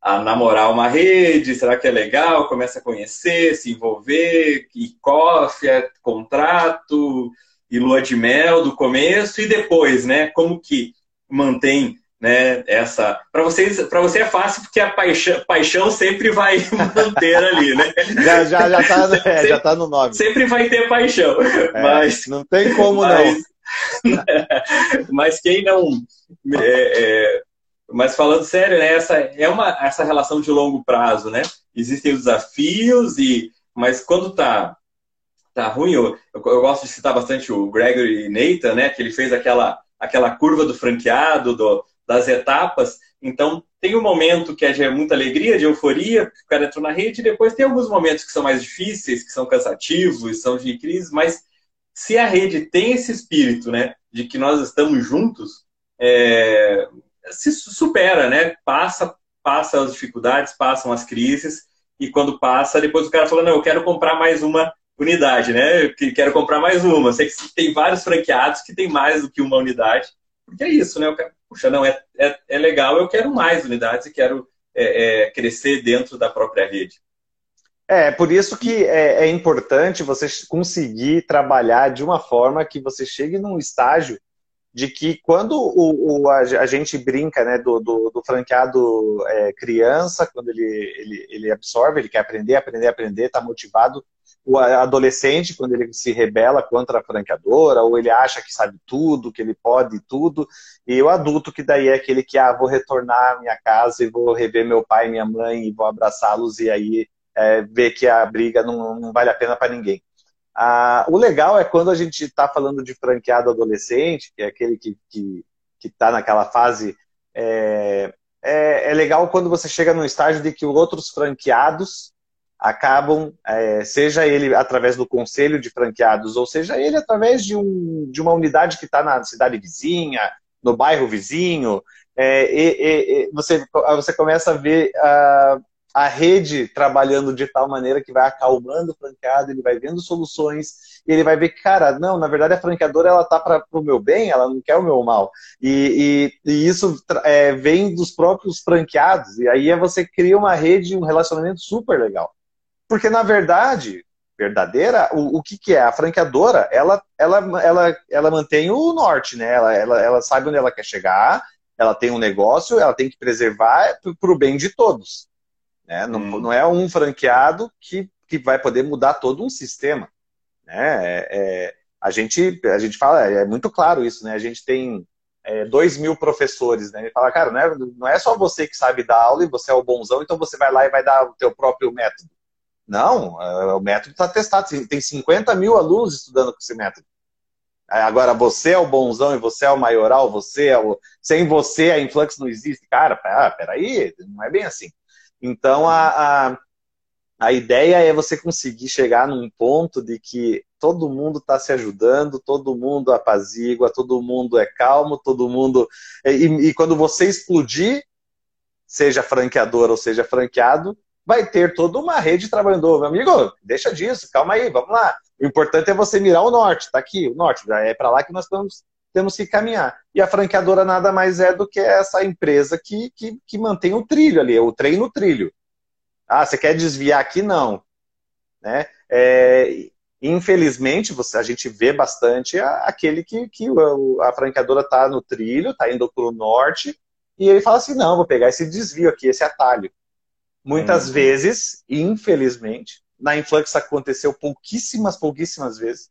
a namorar uma rede, será que é legal? Começa a conhecer, se envolver, e coffee, é contrato, e lua de mel do começo, e depois, né? Como que mantém né, essa. Para vocês, para você é fácil porque a paixão, paixão sempre vai manter ali, né? já, já, já, tá, é, sempre, já tá no nome. Sempre vai ter paixão. É, mas, não tem como mas, não. mas quem não. É, é, mas falando sério, né, essa é uma essa relação de longo prazo, né? Existem os desafios e mas quando tá tá ruim, eu, eu, eu gosto de citar bastante o Gregory Nathan, né, que ele fez aquela aquela curva do franqueado, do, das etapas. Então, tem um momento que é muita alegria, de euforia, que o cara entrou na rede, e depois tem alguns momentos que são mais difíceis, que são cansativos, são de crise, mas se a rede tem esse espírito, né, de que nós estamos juntos, é, se supera, né? Passa, passa as dificuldades, passam as crises e quando passa, depois o cara fala, não, eu quero comprar mais uma unidade, né? Eu quero comprar mais uma. Sei que tem vários franqueados que tem mais do que uma unidade, porque é isso, né? Eu quero, puxa, não, é, é, é legal, eu quero mais unidades e quero é, é, crescer dentro da própria rede. É, por isso que é, é importante você conseguir trabalhar de uma forma que você chegue num estágio de que quando o, o a, gente brinca né, do, do, do franqueado é, criança, quando ele, ele, ele absorve, ele quer aprender, aprender, aprender, está motivado, o adolescente, quando ele se rebela contra a franqueadora, ou ele acha que sabe tudo, que ele pode tudo, e o adulto que daí é aquele que, ah, vou retornar à minha casa e vou rever meu pai e minha mãe e vou abraçá-los e aí é, ver que a briga não, não vale a pena para ninguém. Ah, o legal é quando a gente está falando de franqueado adolescente, que é aquele que está que, que tá naquela fase. É, é, é, legal quando você chega num estágio de que outros franqueados acabam, é, seja ele através do conselho de franqueados, ou seja ele através de, um, de uma unidade que está na cidade vizinha, no bairro vizinho, é, e, e, você, você começa a ver a, a rede trabalhando de tal maneira que vai acalmando o franqueado, ele vai vendo soluções, e ele vai ver que, cara, não, na verdade a franqueadora ela tá para o meu bem, ela não quer o meu mal. E, e, e isso é, vem dos próprios franqueados, e aí é você cria uma rede, um relacionamento super legal. Porque, na verdade, verdadeira, o, o que, que é? A franqueadora, ela, ela, ela, ela mantém o norte, né? Ela, ela, ela sabe onde ela quer chegar, ela tem um negócio, ela tem que preservar para o bem de todos. Né? Não, hum. não é um franqueado que, que vai poder mudar todo um sistema. Né? É, é, a, gente, a gente fala, é muito claro isso, né? A gente tem é, dois mil professores, né? Ele fala, cara, não é, não é só você que sabe dar aula e você é o bonzão, então você vai lá e vai dar o teu próprio método. Não, é, o método está testado. Tem 50 mil alunos estudando com esse método. Agora, você é o bonzão e você é o maioral, você é o. Sem você a influx não existe. Cara, ah, peraí, não é bem assim. Então, a, a, a ideia é você conseguir chegar num ponto de que todo mundo está se ajudando, todo mundo apazigua, todo mundo é calmo, todo mundo. E, e quando você explodir, seja franqueador ou seja franqueado, vai ter toda uma rede trabalhando. Meu amigo, deixa disso, calma aí, vamos lá. O importante é você mirar o norte, tá aqui, o norte, é para lá que nós estamos, temos que caminhar. E a franqueadora nada mais é do que essa empresa que, que, que mantém o trilho ali, o trem no trilho. Ah, você quer desviar aqui? Não. Né? É, infelizmente, você, a gente vê bastante aquele que, que a franqueadora está no trilho, está indo para o norte, e ele fala assim, não, vou pegar esse desvio aqui, esse atalho. Muitas uhum. vezes, infelizmente, na Influx aconteceu pouquíssimas, pouquíssimas vezes.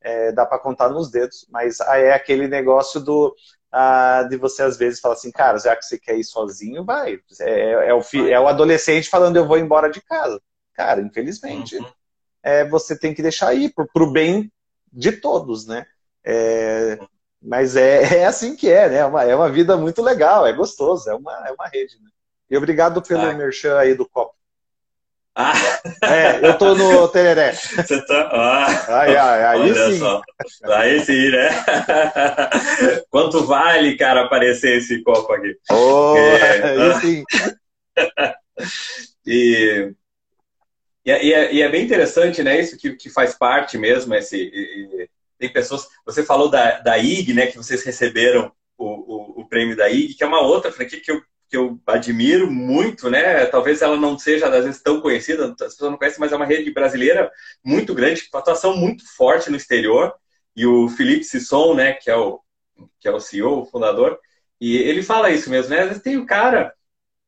É, dá para contar nos dedos, mas é aquele negócio do ah, de você às vezes falar assim, cara, já que você quer ir sozinho, vai. É, é, o, fi, é o adolescente falando, eu vou embora de casa. Cara, infelizmente, uhum. é, você tem que deixar ir pro, pro bem de todos, né? É, mas é, é assim que é, né? É uma, é uma vida muito legal, é gostoso, é uma, é uma rede, né? E obrigado pelo ah. merchan aí do copo. Ah. É, eu tô no Tereré. Você tá. Ah, ai, ai, aí Olha sim. Só. Aí sim, né? Quanto vale, cara, aparecer esse copo aqui? Oh, é, aí ah. sim. e, e, é, e, é, bem interessante, né? Isso que, que faz parte mesmo. Esse, e, tem pessoas. Você falou da, da IG, né? Que vocês receberam o, o, o prêmio da IG, que é uma outra franquia que eu que eu admiro muito, né? Talvez ela não seja, às vezes, tão conhecida, as pessoas não conhecem, mas é uma rede brasileira muito grande, com atuação muito forte no exterior. E o Felipe Sisson, né, que é o, que é o CEO, o fundador, e ele fala isso mesmo, né? Às vezes tem o cara,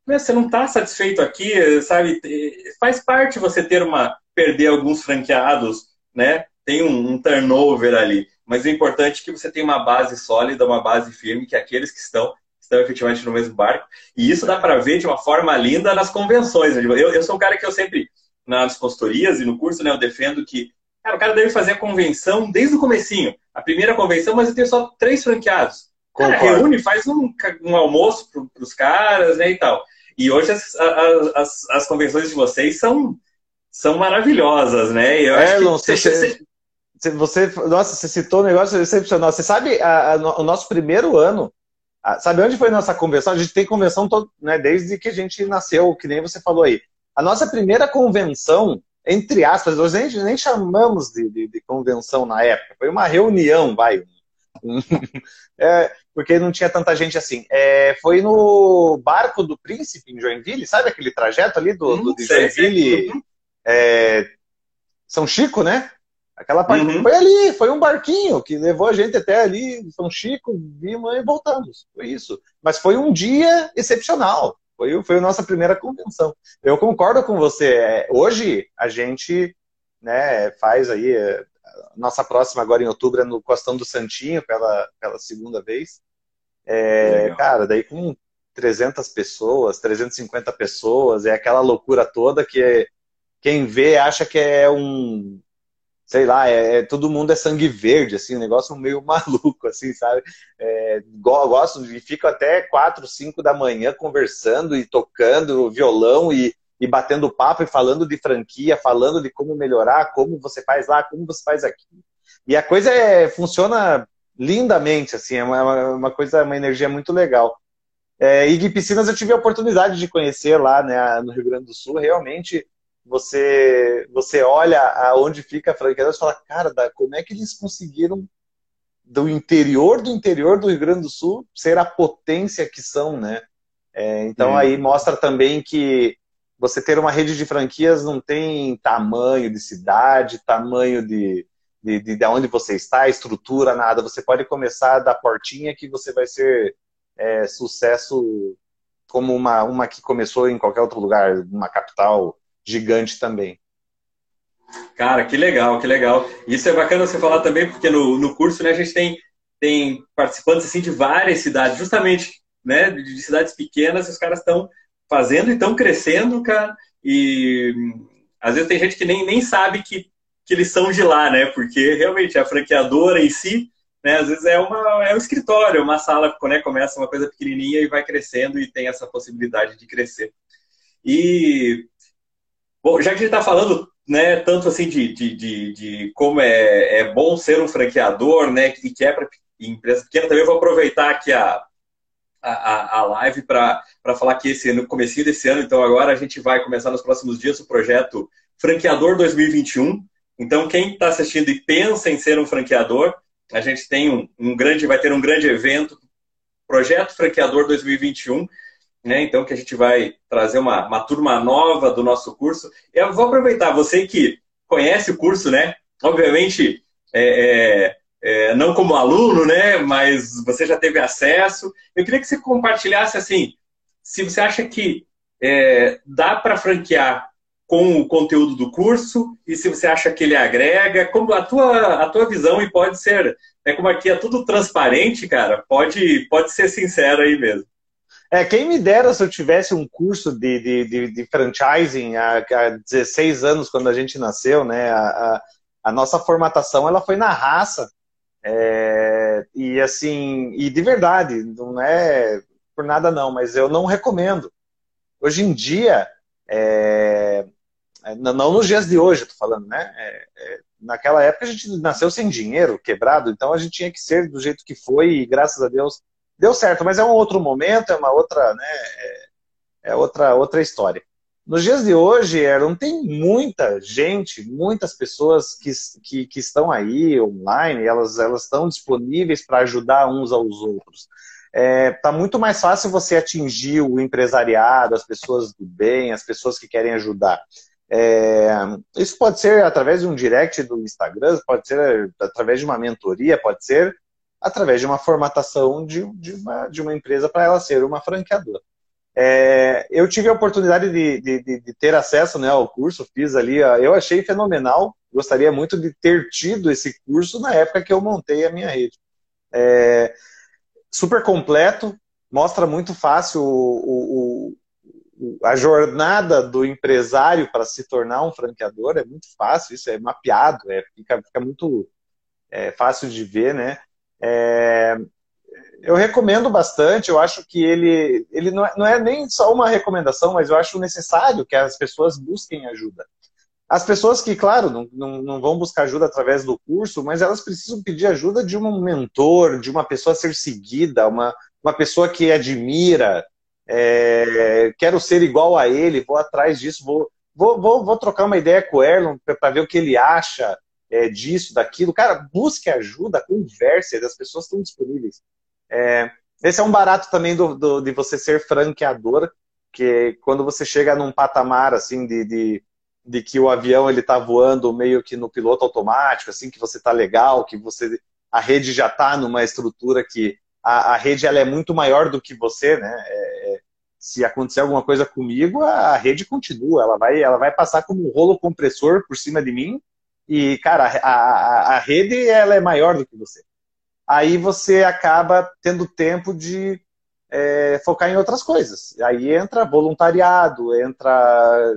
né, você não está satisfeito aqui, sabe? Faz parte você ter uma, perder alguns franqueados, né? Tem um, um turnover ali. Mas o importante é que você tenha uma base sólida, uma base firme, que aqueles que estão estão efetivamente no mesmo barco. E isso dá para ver de uma forma linda nas convenções. Né? Eu, eu sou um cara que eu sempre, nas consultorias e no curso, né, eu defendo que cara, o cara deve fazer a convenção desde o comecinho. A primeira convenção, mas eu tenho só três franqueados. Cara, reúne, faz um, um almoço para os caras né, e tal. E hoje as, as, as, convenções de vocês são, são maravilhosas, né? Eu é, não, você, você, você, nossa, você citou um negócio excepcional. Você sabe, a, a, o nosso primeiro ano, sabe onde foi nossa convenção? A gente tem convenção todo, né, desde que a gente nasceu, que nem você falou aí. A nossa primeira convenção, entre aspas, nós nem, nem chamamos de, de, de convenção na época, foi uma reunião, vai. é, porque não tinha tanta gente assim. É, foi no Barco do Príncipe, em Joinville, sabe aquele trajeto ali do, do de Joinville? Uhum. É, São Chico, né? Aquela parte uhum. foi ali, foi um barquinho que levou a gente até ali, São Chico, vimos e voltamos. Foi isso. Mas foi um dia excepcional. Foi, foi a nossa primeira convenção. Eu concordo com você. É, hoje a gente né, faz aí. É, nossa próxima agora em outubro é no Costão do Santinho, pela, pela segunda vez. É, cara, daí com 300 pessoas, 350 pessoas, é aquela loucura toda que quem vê acha que é um sei lá, é, é, todo mundo é sangue verde, assim, um negócio meio maluco, assim, sabe? É, gosto e fico até quatro, cinco da manhã conversando e tocando violão e, e batendo papo e falando de franquia, falando de como melhorar, como você faz lá, como você faz aqui. E a coisa é, funciona lindamente, assim, é uma, uma coisa, uma energia muito legal. É, Ig Piscinas eu tive a oportunidade de conhecer lá né, no Rio Grande do Sul. Realmente, você você olha aonde fica a franquia e fala, cara, como é que eles conseguiram do interior do interior do Rio Grande do Sul ser a potência que são, né? É, então aí mostra também que você ter uma rede de franquias não tem tamanho de cidade, tamanho de, de, de, de onde você está, estrutura, nada. Você pode começar da portinha que você vai ser é, sucesso como uma, uma que começou em qualquer outro lugar, uma capital gigante também. Cara, que legal, que legal. Isso é bacana você falar também, porque no, no curso né, a gente tem, tem participantes assim, de várias cidades, justamente né, de, de cidades pequenas, e os caras estão fazendo e estão crescendo, cara. E às vezes tem gente que nem, nem sabe que, que eles são de lá, né? Porque realmente a franqueadora em si, né, às vezes é, uma, é um escritório, uma sala né, começa uma coisa pequenininha e vai crescendo e tem essa possibilidade de crescer. E bom, já que a gente está falando né, tanto assim de, de, de, de, como é, é bom ser um franqueador, né, e que é para empresa pequena, também vou aproveitar aqui a, a, a live para falar que esse no começo desse ano, então agora a gente vai começar nos próximos dias o projeto Franqueador 2021. Então, quem está assistindo e pensa em ser um franqueador, a gente tem um, um grande, vai ter um grande evento, Projeto Franqueador 2021, né? Então, que a gente vai trazer uma, uma turma nova do nosso curso. Eu vou aproveitar, você que conhece o curso, né? Obviamente, é, é, é, não como aluno, né? Mas você já teve acesso. Eu queria que você compartilhasse, assim, se você acha que é, dá para franquear com o conteúdo do curso e se você acha que ele agrega, como a tua, a tua visão e pode ser, é como aqui é tudo transparente, cara, pode, pode ser sincero aí mesmo. É, quem me dera se eu tivesse um curso de, de, de, de franchising há, há 16 anos, quando a gente nasceu, né? A, a, a nossa formatação ela foi na raça. É, e assim, e de verdade, não é por nada não, mas eu não recomendo. Hoje em dia, é, é não nos dias de hoje, tô falando, né? É, é, naquela época a gente nasceu sem dinheiro, quebrado, então a gente tinha que ser do jeito que foi e graças a Deus deu certo, mas é um outro momento, é uma outra, né, é, é outra, outra história. Nos dias de hoje, Aaron, tem muita gente, muitas pessoas que, que, que estão aí online, elas, elas estão disponíveis para ajudar uns aos outros. É, tá muito mais fácil você atingir o empresariado, as pessoas do bem, as pessoas que querem ajudar. É, isso pode ser através de um direct do Instagram, pode ser através de uma mentoria, pode ser através de uma formatação de, de, uma, de uma empresa para ela ser uma franqueadora. É, eu tive a oportunidade de, de, de, ter acesso né, ao curso, fiz ali, eu achei fenomenal, gostaria muito de ter tido esse curso na época que eu montei a minha rede. É, super completo, mostra muito fácil o, o, o, a jornada do empresário para se tornar um franqueador, é muito fácil, isso é mapeado, é, fica, fica muito é, fácil de ver, né? É, eu recomendo bastante, eu acho que ele, ele não, é, não é nem só uma recomendação, mas eu acho necessário que as pessoas busquem ajuda. As pessoas que, claro, não, não, não, vão buscar ajuda através do curso, mas elas precisam pedir ajuda de um mentor, de uma pessoa a ser seguida, uma, uma pessoa que admira, é, quero ser igual a ele, vou atrás disso, vou, vou, vou, vou trocar uma ideia com o Erlon para ver o que ele acha, é, disso, daquilo. Cara, busque ajuda, converse, as pessoas estão disponíveis. É, esse é um barato também do, do, de você ser franqueador, que quando você chega num patamar assim de, de, de que o avião ele está voando meio que no piloto automático, assim que você está legal, que você a rede já está numa estrutura que a, a, rede ela é muito maior do que você, né? É, é, se acontecer alguma coisa comigo, a, a rede continua, ela vai, ela vai passar como um rolo compressor por cima de mim e, cara, a, a, a rede ela é maior do que você. Aí você acaba tendo tempo de é, focar em outras coisas. Aí entra voluntariado, entra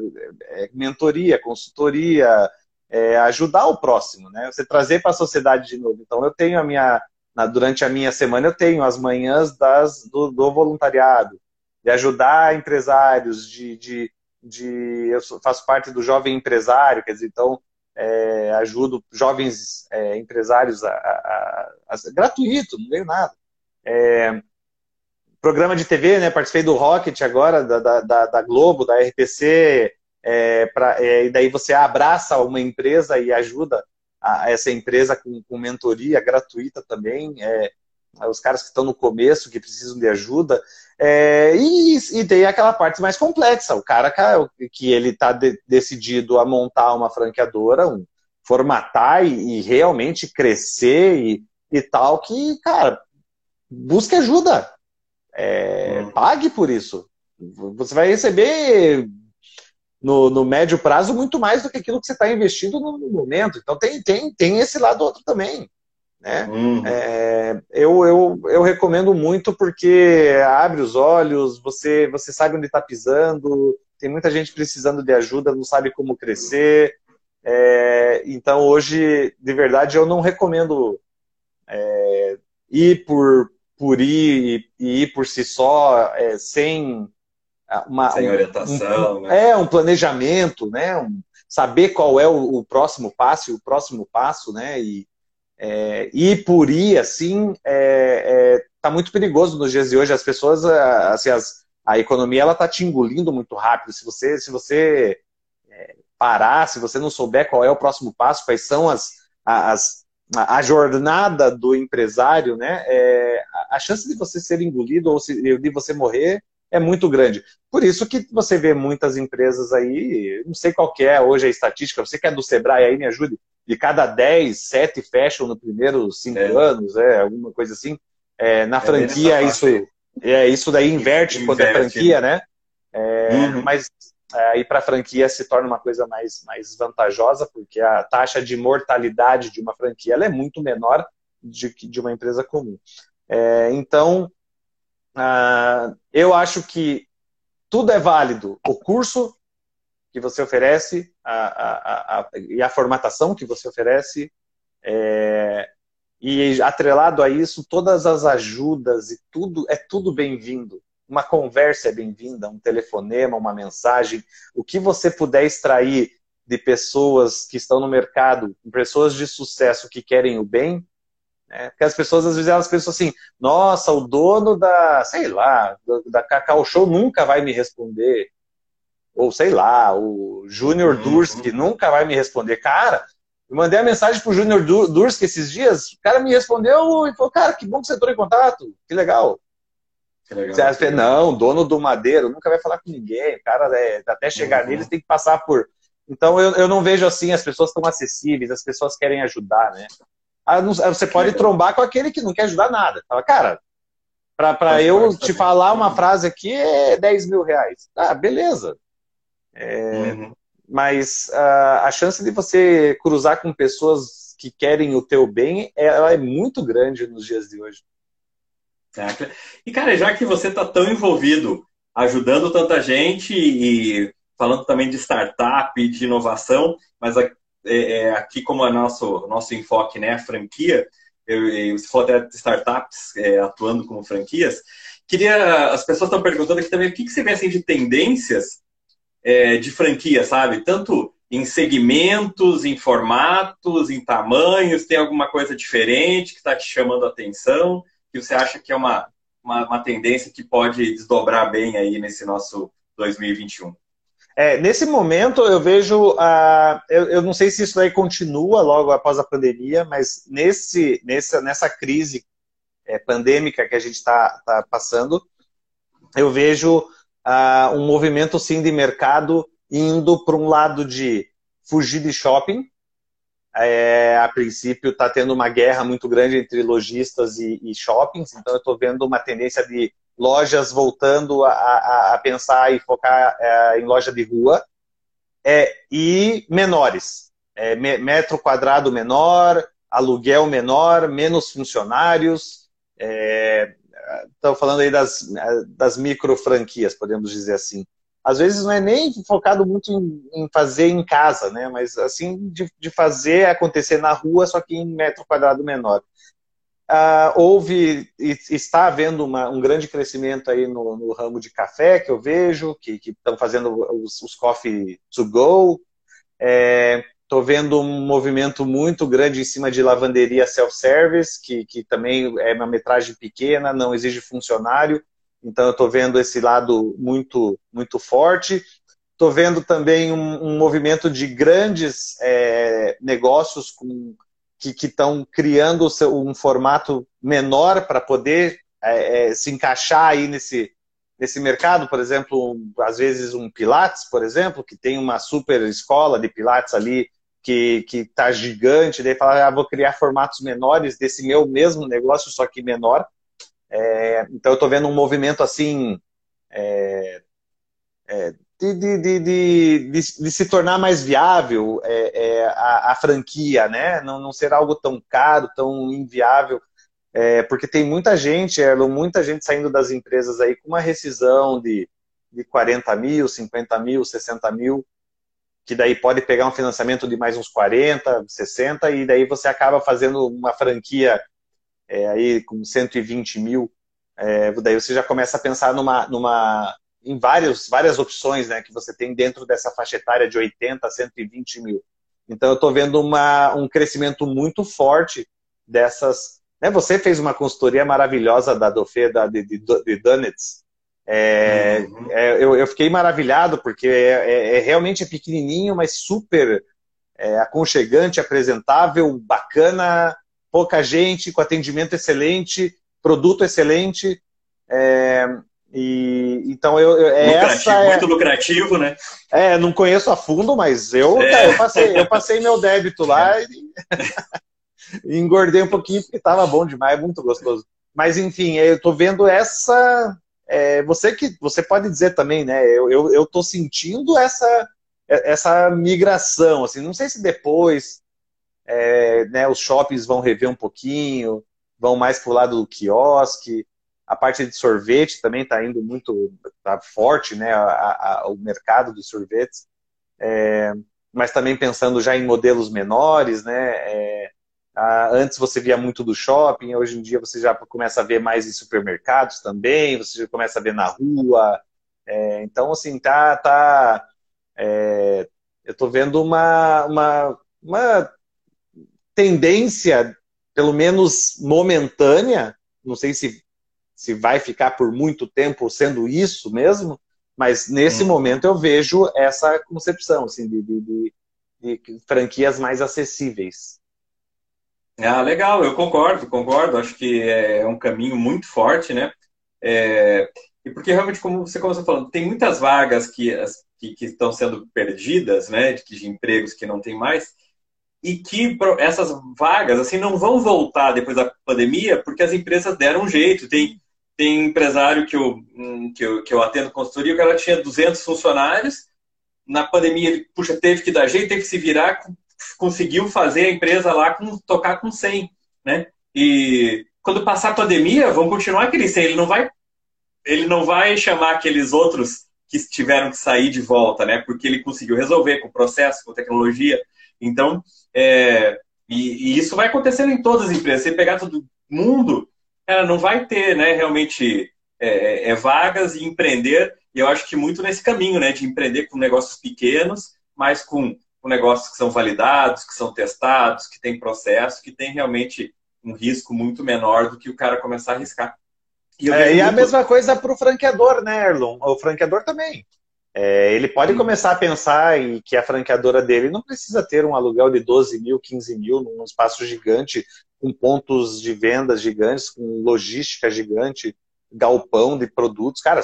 é, mentoria, consultoria, é, ajudar o próximo, né? Você trazer para a sociedade de novo. Então eu tenho a minha, na, durante a minha semana eu tenho as manhãs das, do, do voluntariado, de ajudar empresários, de, de, de eu faço parte do jovem empresário, quer dizer, então é, ajudo jovens é, empresários a, a, a, a, gratuito, não ganho nada. É, programa de TV, né? Participei do Rocket agora, da, da, da Globo, da RPC, é, pra, é, e daí você abraça uma empresa e ajuda essa empresa com, com, mentoria gratuita também. Os caras que estão no começo, que precisam de ajuda. É, e, e, tem aquela parte mais complexa, o cara que ele está de, decidido a montar uma franqueadora, um, formatar e, e, realmente crescer e, e tal, que, cara, busque ajuda. É, hum. Pague por isso. Você vai receber no, no, médio prazo muito mais do que aquilo que você está investindo no, no, momento. Então tem, tem, tem esse lado outro também. Né? Uhum. É, eu, eu, eu recomendo muito porque abre os olhos, você, você sabe onde está pisando, tem muita gente precisando de ajuda, não sabe como crescer. É, então hoje, de verdade, eu não recomendo é, ir por, por ir e ir por si só, é, sem uma sem orientação, um, né? é um planejamento, né? Um, saber qual é o, o, próximo passo, o próximo passo, né? E é, ir por ir assim é, é, tá muito perigoso nos dias de hoje. As pessoas, assim, as, a economia ela tá te engolindo muito rápido. Se você, se você é, parar, se você não souber qual é o próximo passo, quais são as, as a jornada do empresário, né, é, a chance de você ser engolido ou de você morrer é muito grande. Por isso que você vê muitas empresas aí, não sei qual é hoje a estatística, você que é do Sebrae aí, me ajude, de cada 10, 7 fecham no primeiro 5 é. anos, é, alguma coisa assim. É, na é franquia, isso, é, isso daí inverte, inverte quando é franquia, né? É, uhum. Mas aí é, para a franquia se torna uma coisa mais, mais vantajosa, porque a taxa de mortalidade de uma franquia é muito menor de, de uma empresa comum. Então, uh, eu acho que tudo é válido. O curso que você oferece a, a, a, e a formatação que você oferece, é, e atrelado a isso, todas as ajudas e tudo é tudo bem-vindo. Uma conversa é bem-vinda, um telefonema, uma mensagem, o que você puder extrair de pessoas que estão no mercado, pessoas de sucesso que querem o bem, né? porque as pessoas às vezes elas pensam assim, nossa, o dono da, sei lá, da Cacau Show nunca vai me responder, ou sei lá, o Júnior uhum. Durski nunca vai me responder. Cara, eu mandei a mensagem pro Júnior Durski esses dias, o cara me respondeu e falou, cara, que bom que você entrou em contato, que legal. Legal, você acha, não, dono do madeiro nunca vai falar com ninguém, o cara é, até chegar uhum. neles tem que passar por. Então eu, eu não vejo assim, as pessoas estão acessíveis, as pessoas querem ajudar, né? Ah, você pode trombar com aquele que não quer ajudar nada. Fala, cara, para eu te falar uma frase aqui é 10 mil reais. Ah, beleza. É, uhum. Mas uh, a chance de você cruzar com pessoas que querem o teu bem, ela é muito grande nos dias de hoje. E, cara, já que você está tão envolvido, ajudando tanta gente e falando também de startup e de inovação, mas é, é, aqui como é nosso, nosso enfoque, né, a franquia, eu, você falou até de startups é, atuando como franquias, queria, as pessoas estão perguntando aqui também, o que, que você vê assim, de tendências é, de franquia, sabe? Tanto em segmentos, em formatos, em tamanhos, tem alguma coisa diferente que está te chamando a atenção? que você acha que é uma, uma, uma tendência que pode desdobrar bem aí nesse nosso 2021? É, nesse momento eu vejo, uh, eu, eu, não sei se isso aí continua logo após a pandemia, mas nesse, nessa, nessa crise é, pandêmica que a gente está tá passando, eu vejo uh, um movimento sim de mercado indo para um lado de fugir de shopping, é, a princípio está tendo uma guerra muito grande entre lojistas e, e shoppings, então eu estou vendo uma tendência de lojas voltando a, a, a pensar e focar é, em loja de rua. É, e menores, é, metro quadrado menor, aluguel menor, menos funcionários. Estou é, falando aí das, das micro franquias, podemos dizer assim às vezes não é nem focado muito em, em fazer em casa, né? Mas assim de, de, fazer acontecer na rua, só que em metro quadrado menor. Uh, houve e está havendo uma, um grande crescimento aí no, no, ramo de café que eu vejo, que estão fazendo os, os, coffee to go. Estou vendo um movimento muito grande em cima de lavanderia self-service, que, que também é uma metragem pequena, não exige funcionário Então eu estou vendo esse lado muito, muito forte. Estou vendo também um, um, movimento de grandes é, negócios com, que estão criando um formato menor para poder é, é, se encaixar aí nesse, nesse mercado. Por exemplo, às vezes um Pilates, por exemplo, que tem uma super escola de Pilates ali que está gigante, daí fala, ah, vou criar formatos menores desse meu mesmo negócio, só que menor. É, então eu estou vendo um movimento assim é, é, de, de, de, de, se tornar mais viável é, é, a, a, franquia, né? Não, não ser algo tão caro, tão inviável. É, porque tem muita gente, Erlo, muita gente saindo das empresas aí com uma rescisão de, de 40 mil, 50 mil, 60 mil, que daí pode pegar um financiamento de mais uns 40, 60, e daí você acaba fazendo uma franquia é, aí com 120 mil. É, daí você já começa a pensar numa, numa, em vários, várias opções né, que você tem dentro dessa faixa etária de 80 a 120 mil. Então eu estou vendo uma, um crescimento muito forte dessas. Né, você fez uma consultoria maravilhosa da Dofê, da, de, de, de. É, uhum. é, eu, eu, fiquei maravilhado porque é, é, é realmente pequenininho, mas super é, aconchegante, apresentável, bacana, pouca gente, com atendimento excelente, produto excelente. É, e então eu, eu é essa é, muito lucrativo, né? É, não conheço a fundo, mas eu, é. eu passei, eu passei meu débito lá e, e engordei um pouquinho porque estava bom demais, muito gostoso. Mas enfim, eu tô vendo essa. É, você que você pode dizer também, né? Eu, eu, eu tô sentindo essa essa migração, assim, não sei se depois é, né, os shoppings vão rever um pouquinho, vão mais para o lado do quiosque, a parte de sorvete também está indo muito tá forte, né? A, a, o mercado de sorvetes. É, mas também pensando já em modelos menores, né? É, a, antes você via muito do shopping, hoje em dia você já começa a ver mais em supermercados também, você já começa a ver na rua. É, então, assim, tá. tá é, eu estou vendo uma, uma, uma tendência, pelo menos momentânea, não sei se se vai ficar por muito tempo sendo isso mesmo, mas nesse hum. momento eu vejo essa concepção assim, de, de, de, de, franquias mais acessíveis. Ah, legal, eu concordo, concordo. Acho que é um caminho muito forte, né? É, e porque realmente, como você começou falando, tem muitas vagas que, que, que estão sendo perdidas, né? De, de empregos que não tem mais e que essas vagas assim não vão voltar depois da pandemia porque as empresas deram um jeito. Tem tem empresário que eu, hum, que eu, que eu atendo consultoria, que ela tinha 200 funcionários, na pandemia ele, puxa, teve que dar jeito, teve que se virar, conseguiu fazer a empresa lá com, tocar com 100, né? E quando passar a pandemia, vão continuar aquele 100, ele não vai ele não vai chamar aqueles outros que tiveram que sair de volta, né? Porque ele conseguiu resolver com processo, com tecnologia. Então, é, e, e, isso vai acontecendo em todas as empresas. Você pegar todo mundo, cara, não vai ter, né, realmente é, é, é, vagas e empreender. E eu acho que muito nesse caminho, né, de empreender com negócios pequenos, mas com, com negócios que são validados, que são testados, que tem processo, que tem realmente um risco muito menor do que o cara começar a arriscar. E, é, e a mesma coisa para o franqueador, né, Erlon? O franqueador também. É, ele pode começar a pensar em que a franqueadora dele não precisa ter um aluguel de 12 mil, 15 mil num espaço gigante com pontos de vendas gigantes, com logística gigante, galpão de produtos. Cara,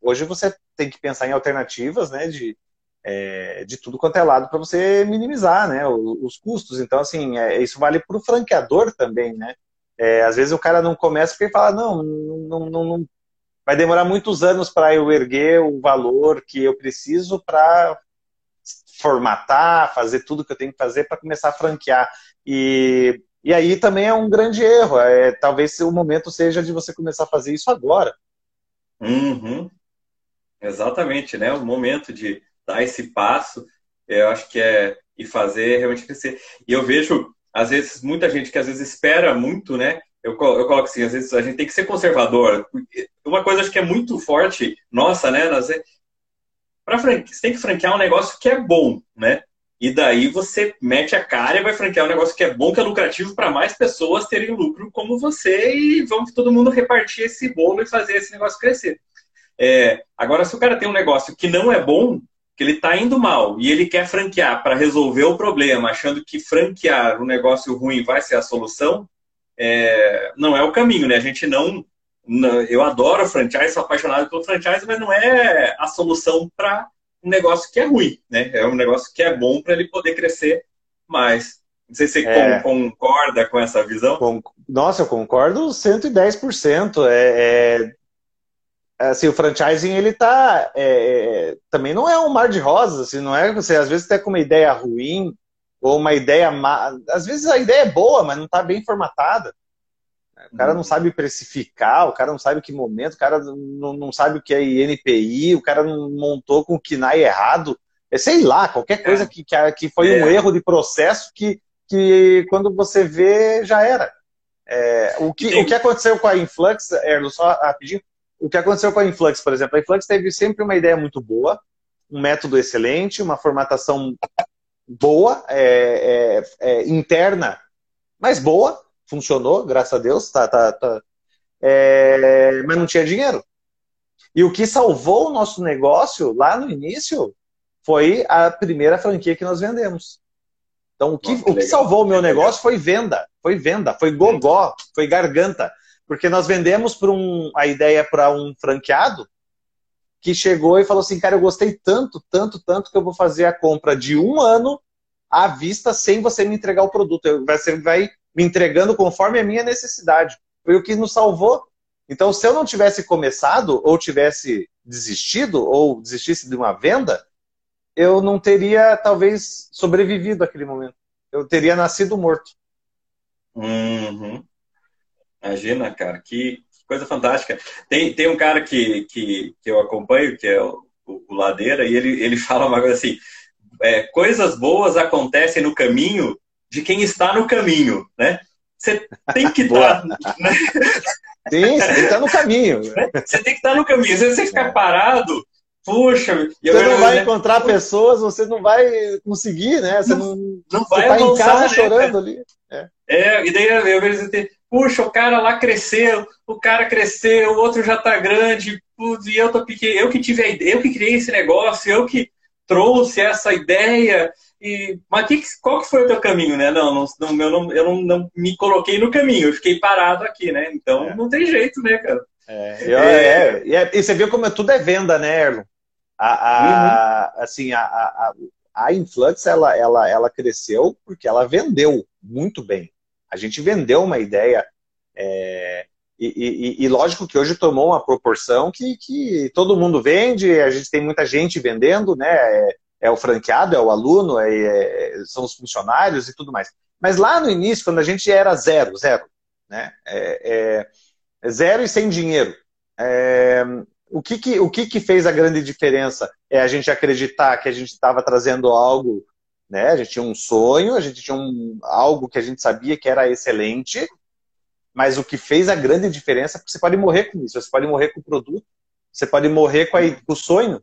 hoje você tem que pensar em alternativas, né, de, é, de tudo quanto é lado para você minimizar, né, os, os custos. Então, assim, é, isso vale para o franqueador também, né. É, às vezes o cara não começa porque fala, não, não, não, não vai demorar muitos anos para eu erguer o valor que eu preciso para formatar, fazer tudo que eu tenho que fazer para começar a franquear. E e aí também é um grande erro. É, talvez o momento seja de você começar a fazer isso agora. Uhum. Exatamente, né? O momento de dar esse passo, eu acho que é e fazer realmente crescer. E eu vejo, às vezes, muita gente que às vezes espera muito, né? Eu, eu coloco assim, às vezes a gente tem que ser conservador. Uma coisa acho que é muito forte, nossa, né? Nós, pra franque... Você tem que franquear um negócio que é bom, né? e daí você mete a cara e vai franquear um negócio que é bom, que é lucrativo para mais pessoas terem lucro como você e vamos todo mundo repartir esse bolo e fazer esse negócio crescer. É, agora, se o cara tem um negócio que não é bom, que ele está indo mal e ele quer franquear para resolver o problema, achando que franquear um negócio ruim vai ser a solução, é, não é o caminho, né? A gente não, não. Eu adoro franchise, sou apaixonado pelo franchise, mas não é a solução para um negócio que é ruim, né? É um negócio que é bom para ele poder crescer mais. Não sei se você é... concorda com essa visão. Nossa, eu concordo 110%. É, é, assim, o franchising ele tá é, é, também não é um mar de rosas, assim, não é você às vezes até com uma ideia ruim ou uma ideia má, às vezes a ideia é boa, mas não está bem formatada. O cara não sabe precificar, o cara não sabe que momento, o cara não, não sabe o que é INPI, o cara não montou com o KINAI errado. É, sei lá, qualquer coisa é. que, que, que foi é. um erro de processo que, que quando você vê já era. É, o, que, o que aconteceu com a Influx, Erlo, só rapidinho, o que aconteceu com a Influx, por exemplo, a Influx teve sempre uma ideia muito boa, um método excelente, uma formatação boa, é, é, é, interna, mas boa, funcionou, graças a Deus, tá, tá, tá. É, mas não tinha dinheiro. E o que salvou o nosso negócio lá no início foi a primeira franquia que nós vendemos. Então, o que, Nossa, o que salvou o meu negócio foi venda, foi venda, foi gogó, foi garganta. Porque nós vendemos para um, a ideia para um franqueado que chegou e falou assim, cara, eu gostei tanto, tanto, tanto que eu vou fazer a compra de um ano à vista sem você me entregar o produto. Você vai me entregando conforme a minha necessidade. Foi o que nos salvou. Então, se eu não tivesse começado, ou tivesse desistido, ou desistisse de uma venda, eu não teria, talvez, sobrevivido àquele momento. Eu teria nascido morto. Uhum. Imagina, cara, que coisa fantástica. Tem, tem um cara que, que, que eu acompanho, que é o, o, Ladeira, e ele, ele fala uma coisa assim: é, coisas boas acontecem no caminho de quem está no caminho, né? Você tem que estar. Tá, né? Sim, você tem que estar no caminho. Você tem que estar no caminho. Se você ficar parado, puxa. Você eu, não vai né? encontrar pessoas, você não vai conseguir, né? Você não, não, vai você tá em casa né, chorando ali. É. é, e daí eu vejo assim, puxa, o cara lá cresceu, o cara cresceu, o outro já tá grande, putz, e eu tô pequeno, eu que tive a ideia, eu que criei esse negócio, eu que trouxe essa ideia. E, mas que, qual que foi o teu caminho, né? Não, não, não eu, não, eu não, não me coloquei no caminho, eu fiquei parado aqui, né? Então é. não tem jeito, né, cara? É, eu, é, é, e você viu como tudo é venda, né, Erlon? A, a, uhum. Assim, a, a, a Influx, ela, ela, ela cresceu porque ela vendeu muito bem. A gente vendeu uma ideia é, e, e, e, lógico que hoje tomou uma proporção que, que todo mundo vende, a gente tem muita gente vendendo, né? É, é o franqueado, é o aluno, é, é, são os funcionários e tudo mais. Mas lá no início, quando a gente era zero, zero, né? É, é zero e sem dinheiro. É, o que, que, o que, que fez a grande diferença? É a gente acreditar que a gente estava trazendo algo, né? A gente tinha um sonho, a gente tinha um, algo que a gente sabia que era excelente, mas o que fez a grande diferença, porque você pode morrer com isso, você pode morrer com o produto, você pode morrer com, a, com o sonho,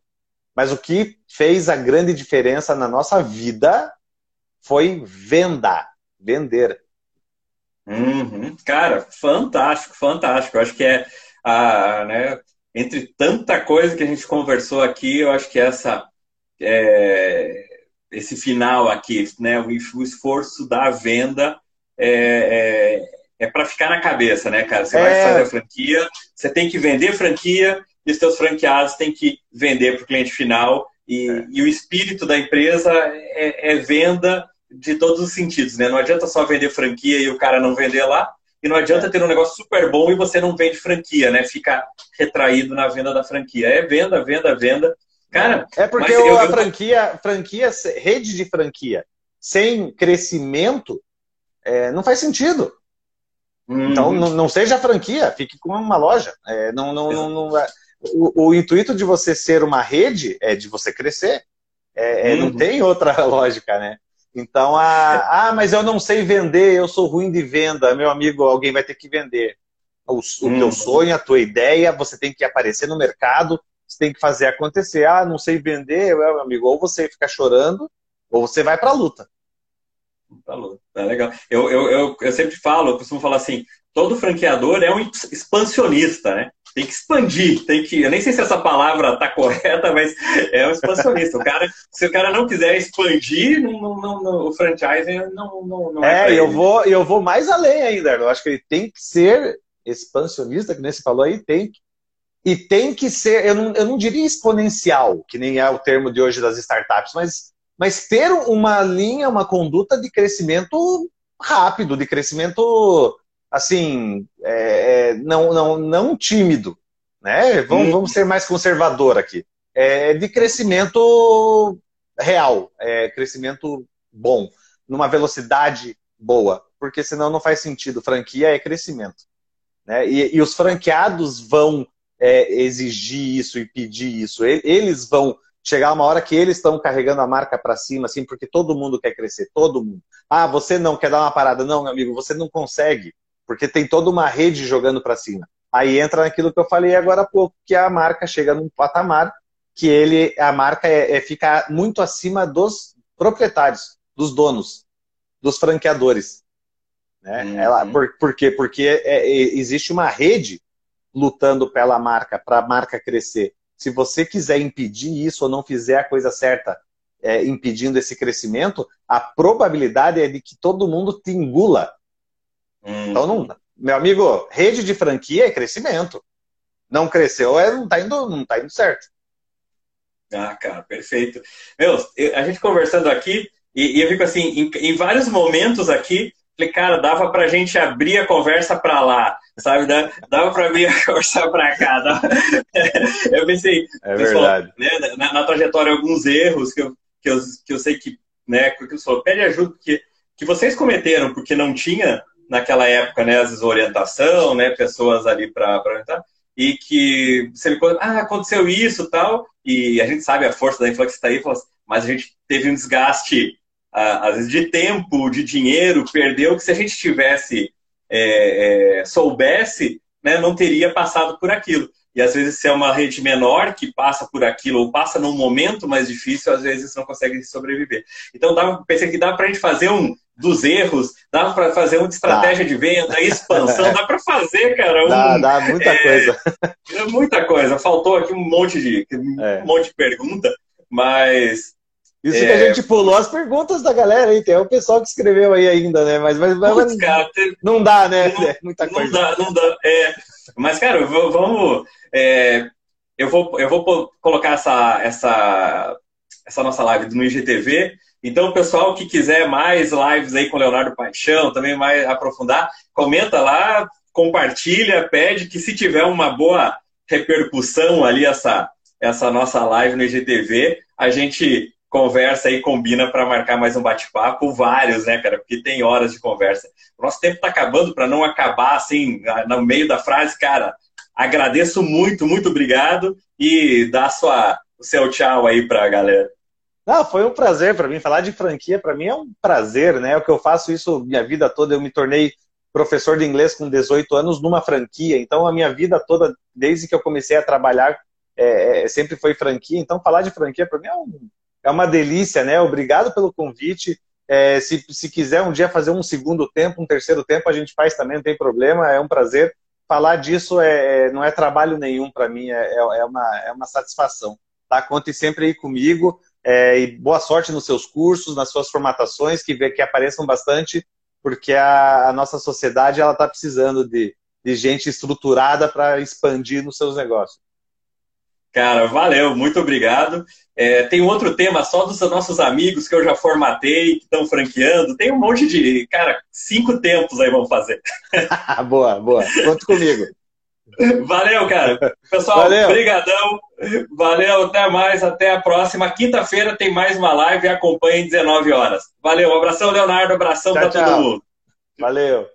mas o que fez a grande diferença na nossa vida foi venda, vender. Uhum. Cara, fantástico, fantástico. Eu acho que é a, né, entre tanta coisa que a gente conversou aqui, eu acho que essa é, esse final aqui, né, o, esforço da venda é, é é para ficar na cabeça, né, cara? Você é... vai fazer a franquia, você tem que vender franquia e os seus franqueados têm que vender para o cliente final. E, é. e, o espírito da empresa é, é, venda de todos os sentidos, né? Não adianta só vender franquia e o cara não vender lá. E não adianta é. ter um negócio super bom e você não vende franquia, né? Fica retraído na venda da franquia. É venda, venda, venda. Cara, é porque eu, a franquia, franquia, rede de franquia sem crescimento é, não faz sentido. Uhum. Então, não, não, seja franquia, fique com uma loja. É, não, não, não, não é. o, o, intuito de você ser uma rede é de você crescer. É, uhum. Não tem outra lógica, né? Então, a, ah, mas eu não sei vender, eu sou ruim de venda. Meu amigo, alguém vai ter que vender. O, o uhum. teu sonho, a tua ideia, você tem que aparecer no mercado, você tem que fazer acontecer. Ah, não sei vender, meu amigo, ou você fica chorando, ou você vai para a luta. Pra luta. É legal. Eu, eu, eu, eu sempre falo, eu costumo falar assim, todo franqueador é um expansionista, né? Tem que expandir, tem que. Eu nem sei se essa palavra está correta, mas é um expansionista. O cara, se o cara não quiser expandir, não, não, não, o franchise não, não, não é. É, eu vou, eu vou mais além ainda. Eu acho que ele tem que ser expansionista, que nem você falou aí, tem que e tem que ser, eu não, eu não diria exponencial, que nem é o termo de hoje das startups, mas, mas ter uma linha, uma conduta de crescimento rápido, de crescimento assim, é, é, não, não, não tímido, né? Vamos, vamos ser mais conservador aqui. É, de crescimento real, é, crescimento bom, numa velocidade boa, porque senão não faz sentido. Franquia é crescimento. Né? E, e os franqueados vão é, exigir isso e pedir isso. Eles vão chegar uma hora que eles estão carregando a marca para cima, assim, porque todo mundo quer crescer, todo mundo. Ah, você não quer dar uma parada? Não, meu amigo, você não consegue, porque tem toda uma rede jogando para cima. Aí entra naquilo que eu falei agora há pouco, que a marca chega num patamar que ele, a marca é, é fica muito acima dos proprietários, dos donos, dos franqueadores. Né? Uhum. Ela, por, por quê? Porque é, é, existe uma rede lutando pela marca, para a marca crescer. Se você quiser impedir isso ou não fizer a coisa certa, é, impedindo esse crescimento, a probabilidade é de que todo mundo te engula. Hum. Então, não, meu amigo, rede de franquia é crescimento. Não cresceu, é, não está indo, não tá indo certo. Ah, cara, perfeito. Meu, a gente conversando aqui, e, eu fico assim, em, em vários momentos aqui, Falei, cara, dava pra gente abrir a conversa pra lá, sabe? Dava pra abrir a conversa pra cá. Dava... Eu pensei, é pessoal, né, na, na, trajetória, alguns erros que eu, que eu, que eu sei que, né, que eu pede ajuda, porque que vocês cometeram, porque não tinha naquela época, né, às vezes orientação, né, pessoas ali para orientar, e que você me conta, ah, aconteceu isso tal, e a gente sabe a força da influência que está aí, mas a gente teve um desgaste às vezes de tempo, de dinheiro, perdeu, que se a gente tivesse, é, é, soubesse, né, não teria passado por aquilo. E às vezes, se é uma rede menor que passa por aquilo, ou passa num momento mais difícil, às vezes não consegue sobreviver. Então, dava, pensei que dava para a gente fazer um dos erros, dava para fazer uma estratégia dá. de venda, expansão, dá para fazer, cara. Um, dá, dá muita é, coisa. Muita coisa. Faltou aqui um monte de, um é. monte de pergunta, mas isso é... que a gente pulou as perguntas da galera aí, tem o pessoal que escreveu aí ainda, né? Mas, mas, mas cara, não dá, né? Não, é muita coisa. Não dá, não dá. É, mas, cara, vamos. É, eu, vou, eu vou colocar essa, essa, essa nossa live no IGTV. Então, o pessoal que quiser mais lives aí com o Leonardo Paixão, também mais aprofundar, comenta lá, compartilha, pede que se tiver uma boa repercussão ali, essa, essa nossa live no IGTV, a gente conversa e combina para marcar mais um bate-papo, vários, né, cara? Porque tem horas de conversa. O nosso tempo está acabando para não acabar assim, no meio da frase, cara. Agradeço muito, muito obrigado e dá sua, o seu tchau aí para a galera. Não, foi um prazer para mim. Falar de franquia para mim é um prazer, né? O que eu faço isso minha vida toda. Eu me tornei professor de inglês com 18 anos numa franquia. Então, a minha vida toda, desde que eu comecei a trabalhar, é, é sempre foi franquia. Então, falar de franquia para mim é um, é uma delícia, né? Obrigado pelo convite. É, se, se quiser um dia fazer um segundo tempo, um terceiro tempo, a gente faz também, não tem problema, é um prazer. Falar disso é, é não é trabalho nenhum para mim, é, é, é, uma, é uma satisfação. Tá? Conte sempre aí comigo é, e boa sorte nos seus cursos, nas suas formatações, que, que apareçam bastante, porque a, a nossa sociedade ela está precisando de, de gente estruturada para expandir nos seus negócios. Cara, valeu, muito obrigado. É, tem outro tema só dos nossos amigos que eu já formatei, que estão franqueando. Tem um monte de. Cara, cinco tempos aí vamos fazer. boa, boa. Conta comigo. Valeu, cara. Pessoal, Valeu. brigadão. Valeu, até mais, até a próxima. Quinta-feira tem mais uma live, acompanhe 19 horas. Valeu, um abração, Leonardo, abração para todo mundo. Valeu.